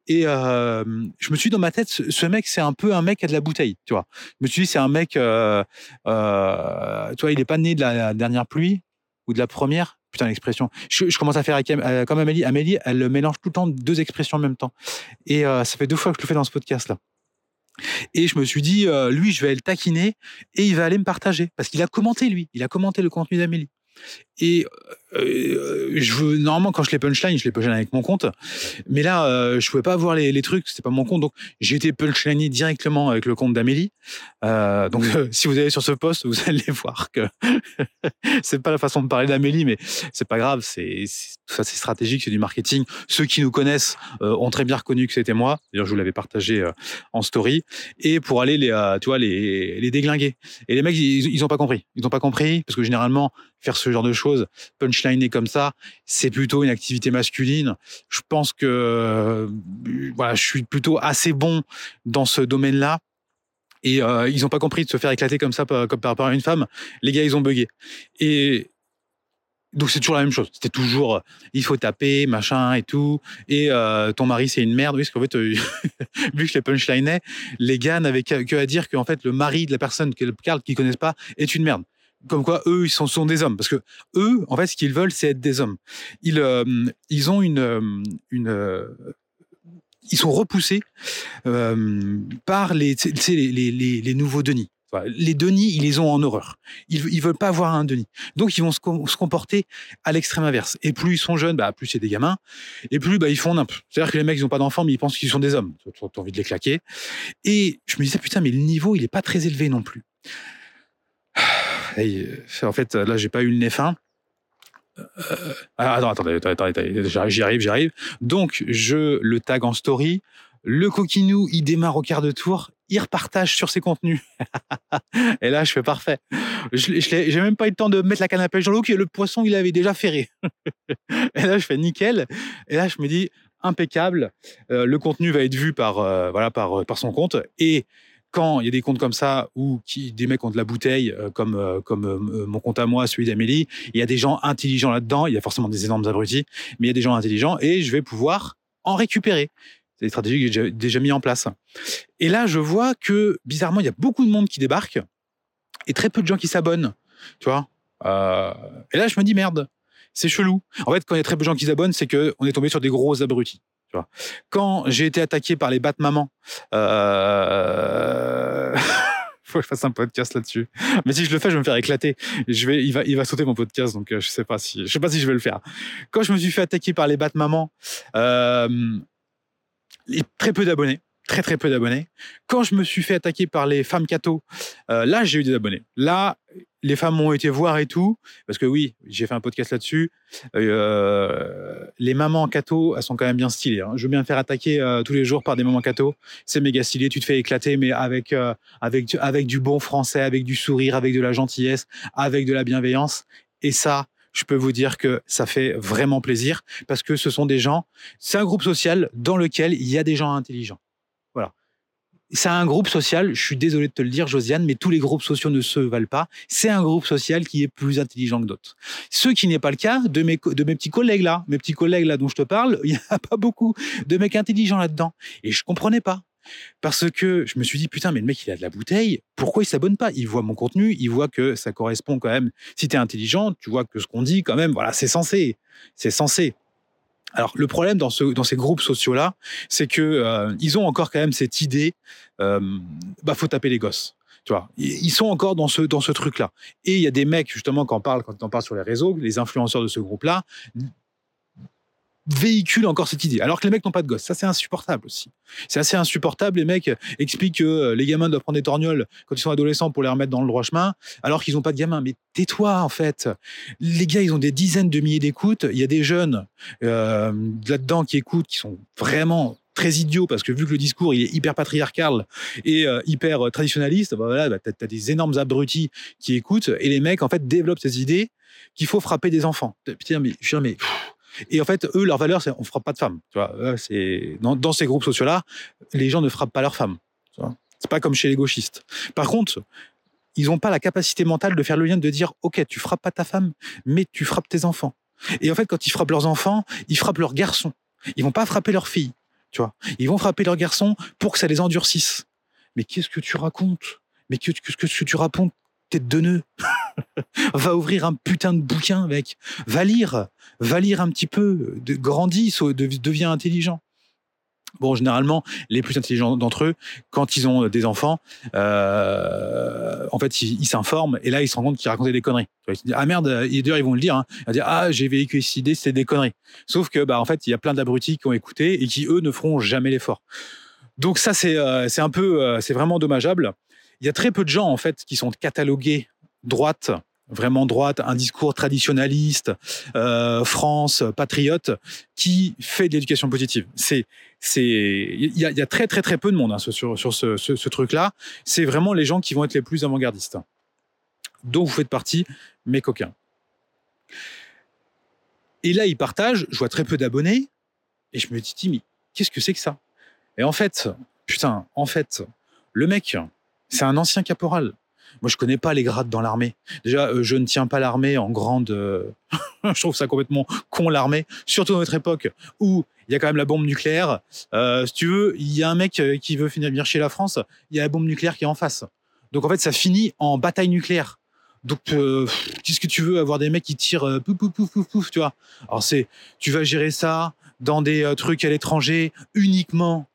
Et euh, je me suis dit dans ma tête, ce, mec, c'est un peu un mec à de la bouteille, tu vois. Je me suis dit, c'est un mec, euh, euh, tu vois, il est pas né de la dernière pluie ou de la première. Putain, je commence à faire avec, euh, comme Amélie. Amélie, elle mélange tout le temps deux expressions en même temps. Et euh, ça fait deux fois que je le fais dans ce podcast-là. Et je me suis dit, euh, lui, je vais le taquiner et il va aller me partager. Parce qu'il a commenté, lui. Il a commenté le contenu d'Amélie. Et euh, je veux, normalement, quand je les punchline, je les punchline avec mon compte. Mais là, euh, je pouvais pas voir les, les trucs, c'était pas mon compte. Donc, j'ai été punchliné directement avec le compte d'Amélie. Euh, donc, (laughs) si vous allez sur ce post, vous (laughs) allez voir que (laughs) c'est pas la façon de parler d'Amélie, mais c'est pas grave. C'est tout ça, c'est stratégique, c'est du marketing. Ceux qui nous connaissent euh, ont très bien reconnu que c'était moi. D'ailleurs, je vous l'avais partagé en story. Et pour aller les, tu vois, les, les déglinguer. Et les mecs, ils, ils ont pas compris. Ils ont pas compris parce que généralement, faire ce genre de choses, punchliner comme ça, c'est plutôt une activité masculine. Je pense que euh, voilà, je suis plutôt assez bon dans ce domaine-là. Et euh, ils n'ont pas compris de se faire éclater comme ça par, comme par rapport à une femme. Les gars, ils ont bugué. Et donc c'est toujours la même chose. C'était toujours il faut taper, machin et tout. Et euh, ton mari c'est une merde. Oui, parce qu'en fait, euh, (laughs) vu que je les punchlinais, les gars n'avaient que, à dire qu'en fait le mari de la personne qu'ils qu'ils connaissent pas est une merde comme quoi eux ils sont, des hommes parce que eux en fait ce qu'ils veulent c'est être des hommes ils euh, ils ont une euh, euh, ils sont repoussés par les, les, nouveaux Denis. Les Denis, ils les ont en horreur. Ils, ils veulent pas avoir un Denis. Donc, ils vont se, com- se comporter à l'extrême inverse. Et plus ils sont jeunes, bah, plus c'est des gamins. Et plus, bah, ils font nimp. C'est-à-dire que les mecs, ils ont pas d'enfants, mais ils pensent qu'ils sont des hommes. T'as envie de les claquer. Et je me disais, putain, mais le niveau, il est pas très élevé non plus. Euh, en fait, là, j'ai pas eu le nez fin. Euh, ah, attends, attendez, attendez, attendez, j'y arrive, j'y arrive. Donc, je le tag en story. Le coquinou, il démarre au quart de tour. Il repartage sur ses contenus. (laughs) Et là, je fais parfait. Je, j'ai même pas eu le temps de mettre la canne à pêche dans l'eau, le poisson, il avait déjà ferré. (laughs) Et là, je fais nickel. Et là, je me dis, impeccable. Euh, le contenu va être vu par, euh, voilà, par son compte. Et quand il y a des comptes comme ça où qui, des mecs ont de la bouteille, euh, comme, euh, euh, mon compte à moi, celui d'Amélie, il y a des gens intelligents là-dedans. Il y a forcément des énormes abrutis, mais il y a des gens intelligents et je vais pouvoir en récupérer. C'est des stratégies que j'ai déjà- déjà mis en place. Et là, je vois que bizarrement, il y a beaucoup de monde qui débarque et très peu de gens qui s'abonnent. Tu vois Et là, je me dis merde, c'est chelou. En fait, quand il y a très peu de gens qui s'abonnent, c'est que on est tombé sur des gros abrutis. Quand j'ai été attaqué par les Batmamans, euh... (laughs) faut que je fasse un podcast là-dessus. Mais si je le fais, je vais me faire éclater. Je vais, il va, il va sauter mon podcast, donc euh, je sais pas si, je sais pas si je vais le faire. Quand je me suis fait attaquer par les Batmamans, euh, très peu d'abonnés. Très très peu d'abonnés. Quand je me suis fait attaquer par les femmes cathos, euh, là j'ai eu des abonnés. Là, les femmes m'ont été voir et tout, parce que oui, j'ai fait un podcast là-dessus. Euh, les mamans cathos, elles sont quand même bien stylées. hein. Je veux bien faire attaquer euh, tous les jours par des mamans cathos. C'est méga stylé. Tu te fais éclater, mais avec euh, avec du- avec du bon français, avec du sourire, avec de la gentillesse, avec de la bienveillance. Et ça, je peux vous dire que ça fait vraiment plaisir parce que ce sont des gens. C'est un groupe social dans lequel il y a des gens intelligents. C'est un groupe social, je suis désolé de te le dire, Josiane, mais tous les groupes sociaux ne se valent pas. C'est un groupe social qui est plus intelligent que d'autres. Ce qui n'est pas le cas de mes, de mes petits collègues là. Mes petits collègues là dont je te parle, (laughs) il n'y a pas beaucoup de mecs intelligents là-dedans. Et je comprenais pas. Parce que je me suis dit, putain, mais le mec, il a de la bouteille. Pourquoi il s'abonne pas? Il voit mon contenu, il voit que ça correspond quand même. Si tu es intelligent, tu vois que ce qu'on dit, quand même, voilà, c'est censé. C'est censé. Alors, le problème dans, ce, dans ces groupes sociaux-là, c'est que euh, ils ont encore quand même cette idée, euh, bah, faut taper les gosses. Tu ils sont encore dans ce, dans ce truc-là. Et il y a des mecs, justement, quand on parle, quand on parle sur les réseaux, les influenceurs de ce groupe-là, véhiculent encore cette idée. Alors que les mecs n'ont pas de gosses. Ça, c'est insupportable aussi. C'est assez insupportable. Les mecs expliquent que euh, les gamins doivent prendre des torgnoles quand ils sont adolescents pour les remettre dans le droit chemin, alors qu'ils n'ont pas de gamins. Mais tais-toi, en fait. Les gars, ils ont des dizaines de milliers d'écoutes. Il y a des jeunes euh, là-dedans qui écoutent, qui sont vraiment très idiots parce que vu que le discours il est hyper patriarcal et euh, hyper euh, traditionnaliste, bah voilà, bah, t'as as des énormes abrutis qui écoutent et les mecs en fait développent ces idées qu'il faut frapper des enfants. Putain, mais, je mais et en fait, eux, leur valeur, c'est on frappe pas de femmes. Tu vois, c'est dans, ces groupes sociaux-là, les gens ne frappent pas leurs femmes. C'est pas comme chez les gauchistes. Par contre, ils n'ont pas la capacité mentale de faire le lien de dire, ok, tu frappes pas ta femme, mais tu frappes tes enfants. Et en fait, quand ils frappent leurs enfants, ils frappent leurs garçons. Ils vont pas frapper leurs filles. Tu vois, ils vont frapper leurs garçons pour que ça les endurcisse. Mais qu'est-ce que tu racontes? Mais qu'est-ce que, que tu racontes? Tête de nœud. (laughs) (laughs) va ouvrir un putain de bouquin, mec. Va lire. Va lire un petit peu. De, grandis, deviens intelligent. Bon, généralement, les plus intelligents d'entre eux, quand ils ont des enfants, euh, en fait, ils ils s'informent et là, ils se rendent compte qu'ils racontaient des conneries. Ils ah merde, d'ailleurs, ils vont le dire. Hein, ils vont dire, ah, j'ai véhiculé cette idée, c'était des conneries. Sauf que, bah, en fait, il y a plein d'abrutis qui ont écouté et qui, eux, ne feront jamais l'effort. Donc ça, c'est euh, c'est un peu, euh, c'est vraiment dommageable. Il y a très peu de gens, en fait, qui sont catalogués droite, vraiment droite, un discours traditionnaliste, euh, France, patriote, qui fait de l'éducation positive. C'est, c'est, il y a, très très très peu de monde hein, sur sur ce truc-là. C'est vraiment les gens qui vont être les plus avant-gardistes. dont vous faites partie, mes coquins. Et là, ils partagent, je vois très peu d'abonnés, et je me dis, mais qu'est-ce que c'est que ça? Et en fait, putain, en fait, le mec, c'est un ancien caporal. Moi, je connais pas les grades dans l'armée. Déjà, euh, je ne tiens pas l'armée en grande. euh, (laughs) je trouve ça complètement con l'armée, surtout dans notre époque où il y a quand même la bombe nucléaire. Euh, si tu veux, il y a un mec qui veut finir chez la France, il y a la bombe nucléaire qui est en face. Donc en fait, ça finit en bataille nucléaire. Donc qu'est-ce que tu veux avoir des mecs qui tirent pouf pouf pouf pouf pouf, tu vois? Alors c'est, tu vas gérer ça dans des trucs à l'étranger uniquement,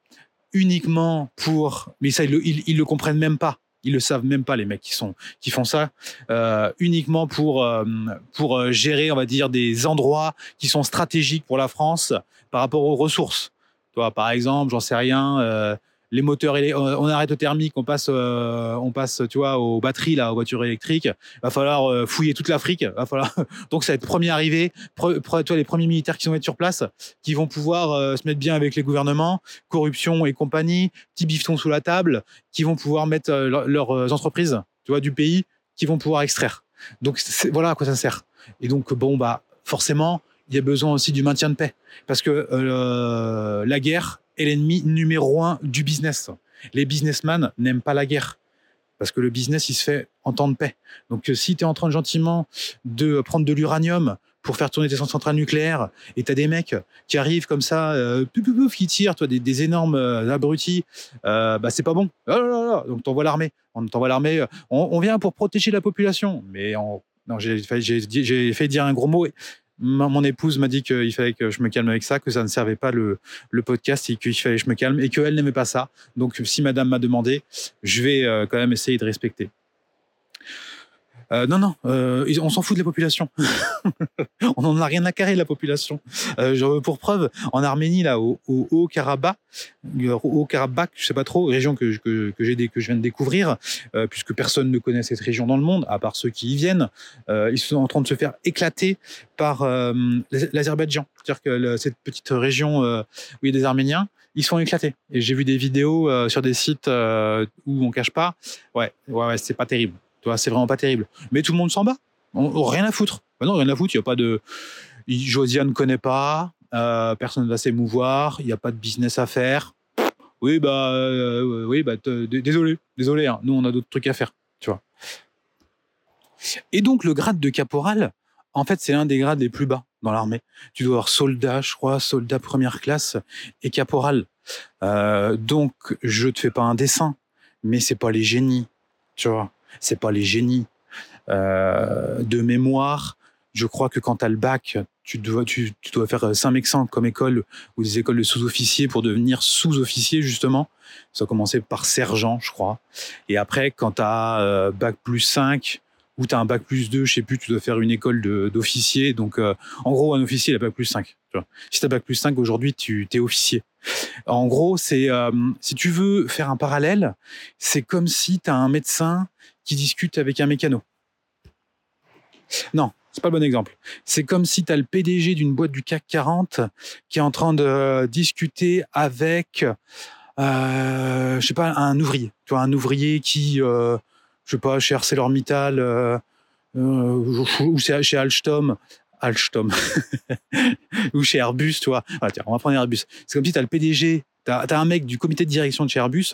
uniquement pour. Mais ça, ils le, ils le comprennent même pas. Ils le savent même pas les mecs qui sont qui font ça euh, uniquement pour euh, pour euh, gérer on va dire des endroits qui sont stratégiques pour la France par rapport aux ressources. Toi par exemple, j'en sais rien euh, les moteurs on arrête au thermique, on passe euh, on passe tu vois aux batteries là aux voitures électriques, va falloir euh, fouiller toute l'Afrique, (laughs) donc ça va être premier arrivé, vois, les premiers militaires qui vont être sur place qui vont pouvoir euh, se mettre bien avec les gouvernements, corruption et compagnie, petit bifton sous la table, qui vont pouvoir mettre leur- leurs entreprises, tu vois, du pays, qui vont pouvoir extraire. Donc voilà à quoi ça sert. Et donc bon bah forcément il y a besoin aussi du maintien de paix parce que la guerre est l'ennemi numéro un du business. Les businessmen n'aiment pas la guerre parce que le business il se fait en temps de paix. Donc euh, si tu es en train gentiment de prendre de l'uranium pour faire tourner tes centrales nucléaires et t'as des mecs qui arrivent comme ça, euh, pouf, pouf, qui tirent, toi, des, énormes euh, abrutis, euh, bah c'est pas bon. Oh. Donc t'envoies l'armée. On t'envoie l'armée. On, vient pour protéger la population. Mais non, j'ai fait dire un gros mot. Mon épouse m'a dit qu'il fallait que je me calme avec ça, que ça ne servait pas le, le podcast et qu'il fallait que je me calme et qu'elle n'aimait pas ça. Donc si madame m'a demandé, je vais euh, quand même essayer de respecter. Euh, non, non, euh, on s'en fout de la population. (laughs) on n'en a rien à carrer de la population. Euh, pour preuve, en Arménie, là, au, au Haut-Karabakh, au Haut-Karabakh, je sais pas trop, région que, que, que, j'ai, que je viens de découvrir, puisque personne ne connaît cette région dans le monde, à part ceux qui y viennent, ils sont en train de se faire éclater par l'Az- l'Azerbaïdjan. C'est-à-dire que le- cette petite région où il y a des Arméniens, ils sont éclatés. Et j'ai vu des vidéos sur des sites où on cache pas. Ouais, ouais, ouais c'est pas terrible. Tu vois, c'est vraiment pas terrible. Mais tout le monde s'en bat. On, rien à foutre. Bah non, rien à foutre. Il y a pas de. Josiane ne connaît pas. euh, personne ne va s'émouvoir. Il n'y a pas de business à faire. Oui, bah, euh, oui, bah, désolé, désolé. hein. Nous, on a d'autres trucs à faire. Tu vois. Et donc, le grade de caporal, en fait, c'est l'un des grades les plus bas dans l'armée. Tu dois avoir soldat, je crois, soldat première classe et caporal. Euh, donc, je te fais pas un dessin, mais c'est pas les génies, tu vois. C'est pas les génies. Euh, de mémoire, je crois que quand tu as le bac, tu dois, faire Saint-Mexan comme école ou des écoles de sous-officiers pour devenir sous-officier, justement. Ça a commencé par sergent, je crois. Et après, quand tu as bac plus 5 ou tu as un bac plus 2, je sais plus, tu dois faire une école d'officier. Donc, euh, en gros, un officier, il a bac plus 5. Tu vois. Si tu as bac plus 5, aujourd'hui, tu es officier. En gros, c'est euh, si tu veux faire un parallèle, c'est comme si tu as un médecin qui discute avec un mécano. Non, c'est pas le bon exemple. C'est comme si tu as le PDG d'une boîte du CAC 40 qui est en train de euh, discuter avec, je sais pas, un ouvrier. Tu vois, un ouvrier qui, je sais pas, chez ArcelorMittal, euh, euh, ou chez Alstom, Alstom, (laughs) ou chez Airbus, tu vois. Ah, tiens, on va prendre Airbus. C'est comme si tu as le PDG, tu as, un mec du comité de direction de chez Airbus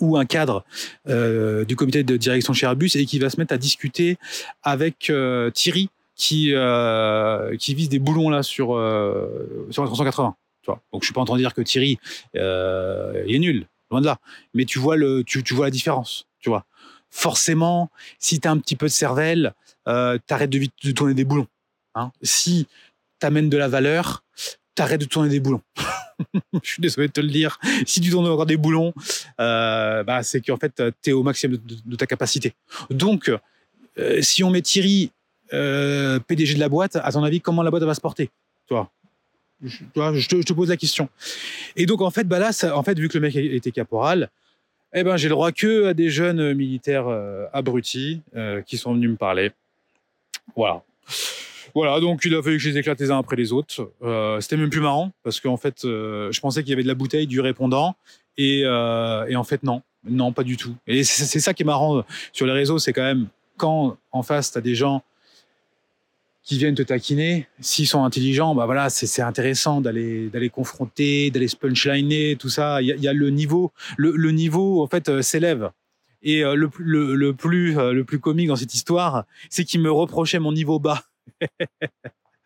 ou un cadre euh, du comité de direction chez Airbus et qui va se mettre à discuter avec Thierry qui, vise des boulons là sur, sur la 380. Tu vois. Donc je suis pas en train de dire que Thierry il est nul, loin de là. Mais tu vois, le, tu vois la différence. Tu vois. Forcément, si tu as un petit peu de cervelle, euh, t'arrêtes de, de tourner des boulons. Hein. Si t'amènes de la valeur, t'arrêtes de tourner des boulons. (laughs) je suis désolé de te le dire. Si tu tournes encore des boulons, euh, bah, c'est qu'en fait, tu es au maximum de, ta capacité. Donc, euh, si on met Thierry euh, PDG de la boîte, à ton avis, comment la boîte va se porter Toi? Je, je, te, pose la question. Et donc, en fait, bah là, en fait, vu que le mec était caporal, eh ben, j'ai le droit que à des jeunes militaires abrutis qui sont venus me parler. Voilà. Voilà, donc il a fallu que je les éclate les uns après les autres. Euh, c'était même plus marrant parce qu'en fait, euh, je pensais qu'il y avait de la bouteille, du répondant, et, euh, en fait non, non pas du tout. Et c'est ça qui est marrant sur les réseaux, c'est quand même quand en face tu as des gens qui viennent te taquiner, s'ils sont intelligents, bah voilà, c'est intéressant d'aller d'aller confronter, d'aller se punchliner, tout ça. Il y, a le niveau, le, le niveau en fait s'élève. Et le, le, le, plus le plus comique dans cette histoire, c'est qu'il me reprochait mon niveau bas.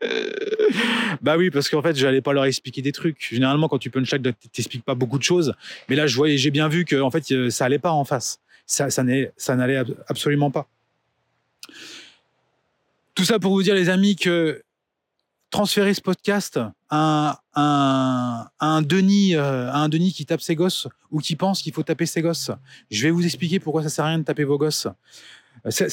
(laughs) bah oui, parce qu'en fait, j'allais pas leur expliquer des trucs. Généralement, quand tu punch tu t'expliques pas beaucoup de choses. Mais là, je voyais, j'ai bien vu que en fait, euh, ça allait pas en face. Ça, ça n'allait absolument pas. Tout ça pour vous dire, les amis, que transférer ce podcast à un, Denis, euh, un Denis qui tape ses gosses ou qui pense qu'il faut taper ses gosses. Je vais vous expliquer pourquoi ça sert à rien de taper vos gosses.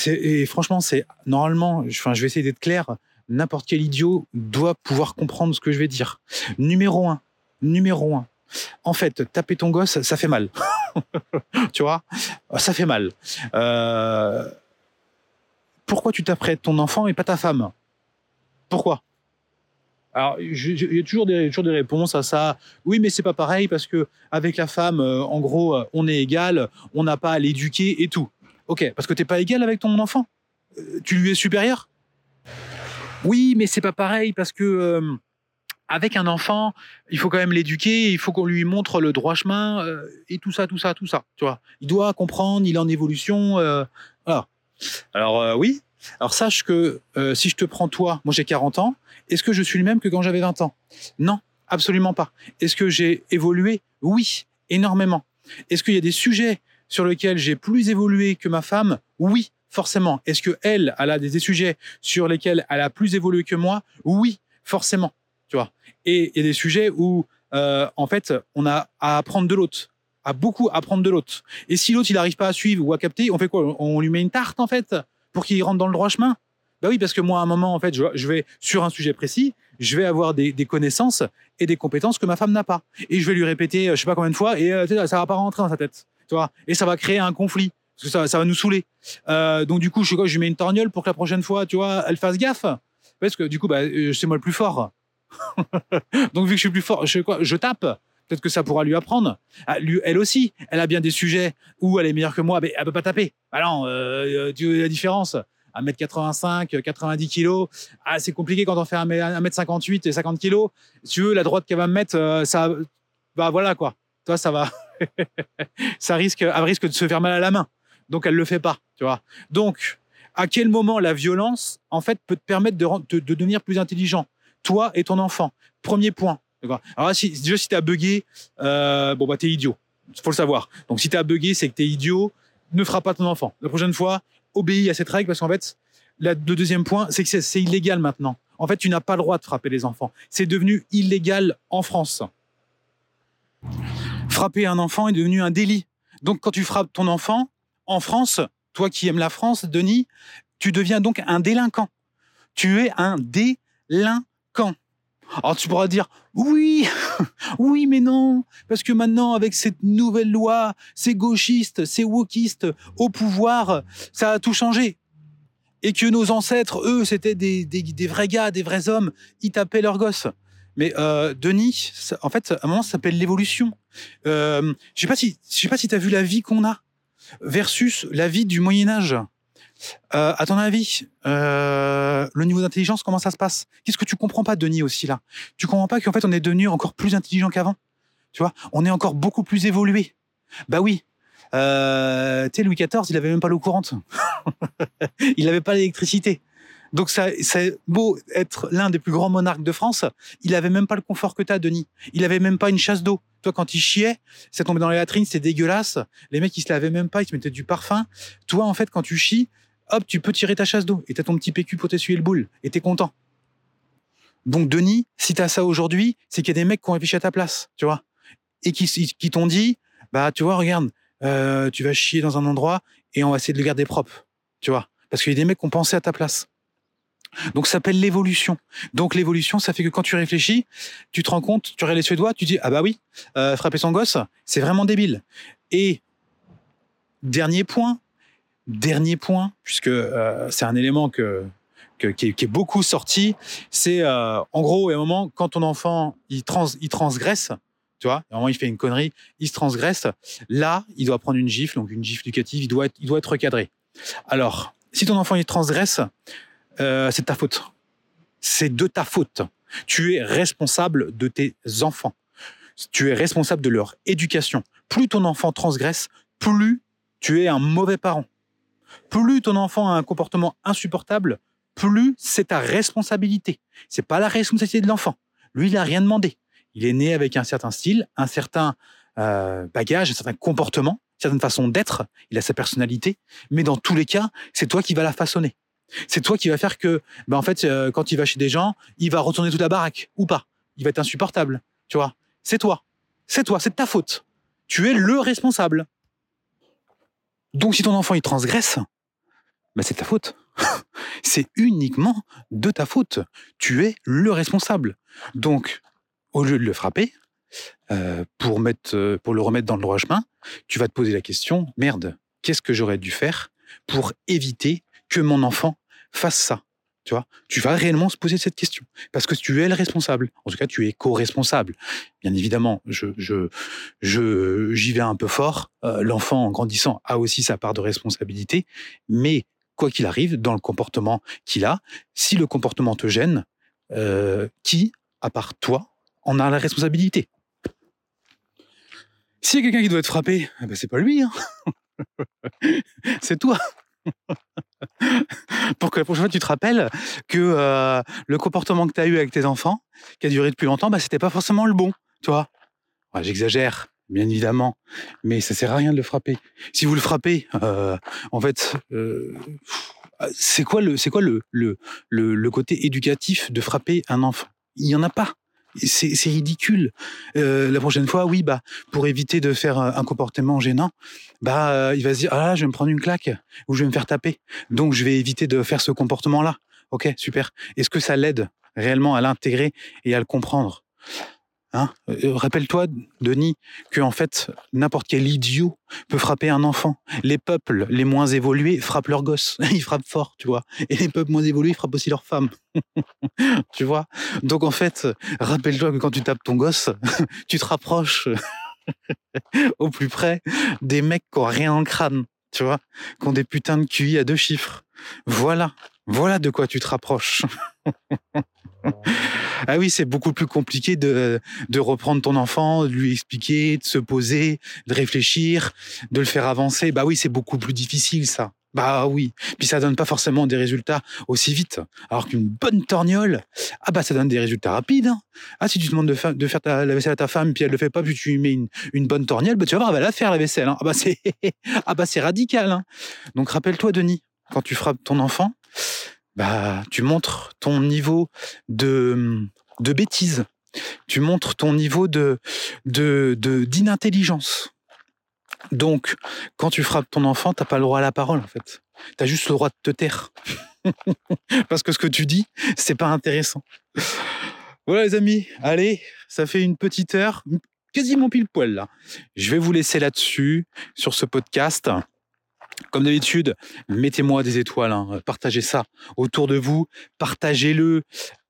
Et franchement, c'est normalement, enfin, je vais essayer d'être clair. N'importe quel idiot doit pouvoir comprendre ce que je vais dire. Numéro un, numéro un. En fait, taper ton gosse, ça fait mal. (laughs) tu vois, ça fait mal. Euh, pourquoi tu taperais ton enfant et pas ta femme? Pourquoi? Alors, il y a toujours des, réponses à ça. Oui, mais c'est pas pareil parce que avec la femme, euh, en gros, euh, on est égal, on n'a pas à l'éduquer et tout. Ok, parce que t'es pas égal avec ton enfant? Euh, tu lui es supérieur? Oui, mais c'est pas pareil parce que avec un enfant, il faut quand même l'éduquer, il faut qu'on lui montre le droit chemin et tout ça, tout ça, tout ça. Tu vois, il doit comprendre, il est en évolution. Alors oui. Alors sache que si je te prends toi, moi j'ai 40 ans, est-ce que je suis le même que quand j'avais 20 ans? Non, absolument pas. Est-ce que j'ai évolué? Oui, énormément. Est-ce qu'il y a des sujets sur lequel j'ai plus évolué que ma femme, oui, forcément. Est-ce que elle, a des sujets sur lesquels elle a plus évolué que moi? Oui, forcément. Et il y a des sujets où, euh, en fait, on a à apprendre de l'autre, à beaucoup apprendre de l'autre. Et si l'autre il n'arrive pas à suivre ou à capter, on fait quoi? On lui met une tarte en fait pour qu'il rentre dans le droit chemin? Bah oui, parce que moi, à un moment, en fait, je vais sur un sujet précis, je vais avoir des, connaissances et des compétences que ma femme n'a pas. Et je vais lui répéter, euh, je sais pas combien de fois, et euh, ça va pas rentrer dans sa tête et ça va créer un conflit parce que ça, ça va nous saouler. Euh, donc du coup, je, je lui mets une torgnole pour que la prochaine fois, tu vois, elle fasse gaffe. Parce que du coup, bah, euh, c'est moi le plus fort. (laughs) donc vu que je suis plus fort, je tape. Peut-être que ça pourra lui apprendre. Ah, elle aussi, elle a bien des sujets où elle est meilleure que moi, mais elle peut pas taper. Alors, euh, tu vois la différence? 1m85, 90 kg. Ah, c'est compliqué quand on fait 1m58 et 50 kg. Si tu veux, la droite qu'elle va me mettre, ça, bah voilà quoi. Toi, ça va. (laughs) ça risque, à risque de se faire mal à la main. Donc, elle le fait pas, tu vois. Donc, à quel moment la violence, en fait, peut te permettre de, de, devenir plus intelligent? Toi et ton enfant. Premier point. Alors, si, déjà, si bugué, euh, bon, bah, t'es idiot. Faut le savoir. Donc, si as bugué, c'est que t'es idiot. Ne fera pas ton enfant. La prochaine fois, obéis à cette règle parce qu'en fait, le deuxième point, c'est que c'est illégal maintenant. En fait, tu n'as pas le droit de frapper les enfants. C'est devenu illégal en France frapper un enfant est devenu un délit. Donc quand tu frappes ton enfant, en France, toi qui aimes la France, Denis, tu deviens donc un délinquant. Tu es un délinquant. Alors tu pourras dire oui, (laughs) oui, mais non, parce que maintenant avec cette nouvelle loi, ces gauchistes, ces wokistes au pouvoir, ça a tout changé. Et que nos ancêtres, eux, c'était des, des vrais gars, des vrais hommes, ils tapaient leurs gosses. Mais euh, Denis, en fait, à un moment, ça s'appelle l'évolution. Euh, je sais pas si, je sais pas vu la vie qu'on a versus la vie du Moyen Âge. Euh, à ton avis, euh, le niveau d'intelligence, comment ça se passe? Qu'est-ce que tu comprends pas, Denis, aussi là? Tu comprends pas qu'en fait, on est devenu encore plus intelligent qu'avant? Tu vois? On est encore beaucoup plus évolué. Bah oui. Euh, tu sais, Louis XIV, il avait même pas l'eau courante. (laughs) il n'avait pas l'électricité. Donc ça, c'est beau être l'un des plus grands monarques de France, il avait même pas le confort que t'as, Denis. Il avait même pas une chasse d'eau. Toi, quand il chiait, ça tombait dans les latrines, c'était dégueulasse. Les mecs, ils se lavaient même pas, ils se mettaient du parfum. Toi, en fait, quand tu chies, hop, tu peux tirer ta chasse d'eau et t'as ton petit PQ pour t'essuyer le boule et t'es content. Donc, Denis, si t'as ça aujourd'hui, c'est qu'il y a des mecs qui ont réfléchi à ta place, tu vois, et qui, t'ont dit, bah, tu vois, regarde, euh, tu vas chier dans un endroit et on va essayer de le garder propre, tu vois, parce qu'il y a des mecs qui ont pensé à ta place. Donc ça s'appelle l'évolution. Donc l'évolution, ça fait que quand tu réfléchis, tu te rends compte, tu regardes les Suédois, tu dis ah bah oui, euh, frapper son gosse, c'est vraiment débile. Et dernier point, dernier point, puisque euh, c'est un élément que, qui, est, beaucoup sorti, c'est euh, en gros, à un moment, quand ton enfant il, trans, il transgresse, tu vois, à un moment il fait une connerie, il se transgresse, là il doit prendre une gifle, donc une gifle éducative, il doit être, il doit être recadré. Alors, si ton enfant il transgresse, euh, c'est ta faute. C'est de ta faute. Tu es responsable de tes enfants. Tu es responsable de leur éducation. Plus ton enfant transgresse, plus tu es un mauvais parent. Plus ton enfant a un comportement insupportable, plus c'est ta responsabilité. C'est pas la responsabilité de l'enfant. Lui, il a rien demandé. Il est né avec un certain style, un certain euh, bagage, un certain comportement, une certaine façon d'être. Il a sa personnalité. Mais dans tous les cas, c'est toi qui vas la façonner. C'est toi qui va faire que, ben en fait, euh, quand il va chez des gens, il va retourner toute la baraque ou pas. Il va être insupportable. Tu vois C'est toi. C'est toi. C'est ta faute. Tu es le responsable. Donc, si ton enfant il transgresse, ben c'est ta faute. (laughs) c'est uniquement de ta faute. Tu es le responsable. Donc, au lieu de le frapper, euh, pour, euh, pour le remettre dans le droit chemin, tu vas te poser la question merde, qu'est-ce que j'aurais dû faire pour éviter que mon enfant fasse ça? Tu vas réellement se poser cette question parce que tu es le responsable. En tout cas, tu es co-responsable. Bien évidemment, je, j'y vais un peu fort. Euh, l'enfant, en grandissant, a aussi sa part de responsabilité. Mais quoi qu'il arrive, dans le comportement qu'il a, si le comportement te gêne, euh, qui, à part toi, en a la responsabilité? S'il y a quelqu'un qui doit être frappé, eh ben c'est pas lui. Hein (laughs) c'est toi. (laughs) pour que la prochaine fois tu te rappelles que euh, le comportement que tu as eu avec tes enfants, qui a duré depuis longtemps, bah, c'était pas forcément le bon, tu vois. Ouais, J'exagère, bien évidemment, mais ça sert à rien de le frapper. Si vous le frappez, euh, en fait, euh, c'est quoi le, c'est quoi le, le, le, le côté éducatif de frapper un enfant? Il y en a pas c'est ridicule. Euh, la prochaine fois, oui, bah, pour éviter de faire un comportement gênant, bah, euh, il va se dire, ah, je vais me prendre une claque ou je vais me faire taper. Donc, je vais éviter de faire ce comportement-là. Ok, super. Est-ce que ça l'aide réellement à l'intégrer et à le comprendre? Hein euh, Rappelle-toi, Denis, que en fait, n'importe quel idiot peut frapper un enfant. Les peuples les moins évolués frappent leurs gosses. (laughs) Ils frappent fort, tu vois. Et les peuples moins évolués frappent aussi leurs femmes. (laughs) tu vois? Donc en fait, rappelle-toi que quand tu tapes ton gosse, (laughs) tu te rapproches au plus près des mecs qui ont rien en crâne, tu vois, qui ont des putains de QI à deux chiffres. Voilà, voilà de quoi tu te rapproches. (laughs) ah oui, c'est beaucoup plus compliqué de, de reprendre ton enfant, de lui expliquer, de se poser, de réfléchir, de le faire avancer. Bah oui, c'est beaucoup plus difficile ça. Bah oui. Puis ça donne pas forcément des résultats aussi vite. Alors qu'une bonne torgnole, ah bah ça donne des résultats rapides. Hein. Ah si tu demandes de, faire, de faire ta, la vaisselle à ta femme puis elle le fait pas puis tu lui mets une, une bonne torgnole, bah tu vas voir, elle va la faire la vaisselle. Hein. Ah bah c'est (laughs) ah bah c'est radical. Hein. Donc rappelle-toi Denis, quand tu frappes ton enfant, bah, tu montres ton niveau de, de bêtise. Tu montres ton niveau de, de, d'inintelligence. Donc, quand tu frappes ton enfant, t'as pas le droit à la parole, en fait. T'as juste le droit de te taire. (laughs) Parce que ce que tu dis, c'est pas intéressant. Voilà, les amis. Allez, ça fait une petite heure, quasiment pile poil, là. Je vais vous laisser là-dessus, sur ce podcast. Comme d'habitude, mettez-moi des étoiles, hein, partagez ça autour de vous, partagez-le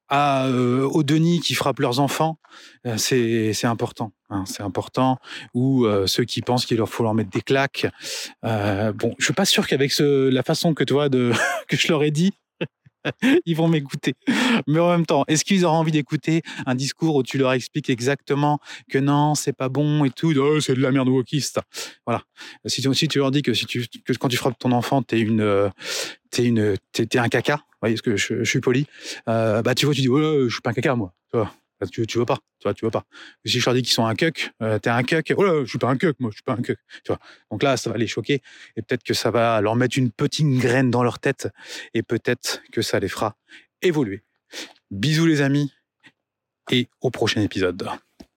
à, euh, aux Denis qui frappent leurs enfants, euh, c'est c'est important. Hein, c'est important. Ou euh, ceux qui pensent qu'il leur faut leur mettre des claques. Bon, je suis pas sûr qu'avec ce, la façon que tu vois de (laughs) que je leur ai dit, (laughs) ils vont m'écouter. Mais en même temps, est-ce qu'ils auront envie d'écouter un discours où tu leur expliques exactement que non, c'est pas bon et tout, oh, c'est de la merde wokiste. Voilà. Si tu, leur dis que quand tu frappes ton enfant, t'es une t'es une t'es, un caca. Vous voyez ce que je, suis poli. Euh, bah tu vois, tu dis oh, je suis pas un caca moi. Tu, tu veux pas, tu vois, tu veux pas. Si je leur dis qu'ils sont un cuck, euh, t'es un cuck, oh là, je suis pas un cuck, moi, je suis pas un cuck, tu vois. Donc là, ça va les choquer et peut-être que ça va leur mettre une petite graine dans leur tête et peut-être que ça les fera évoluer. Bisous les amis et au prochain épisode.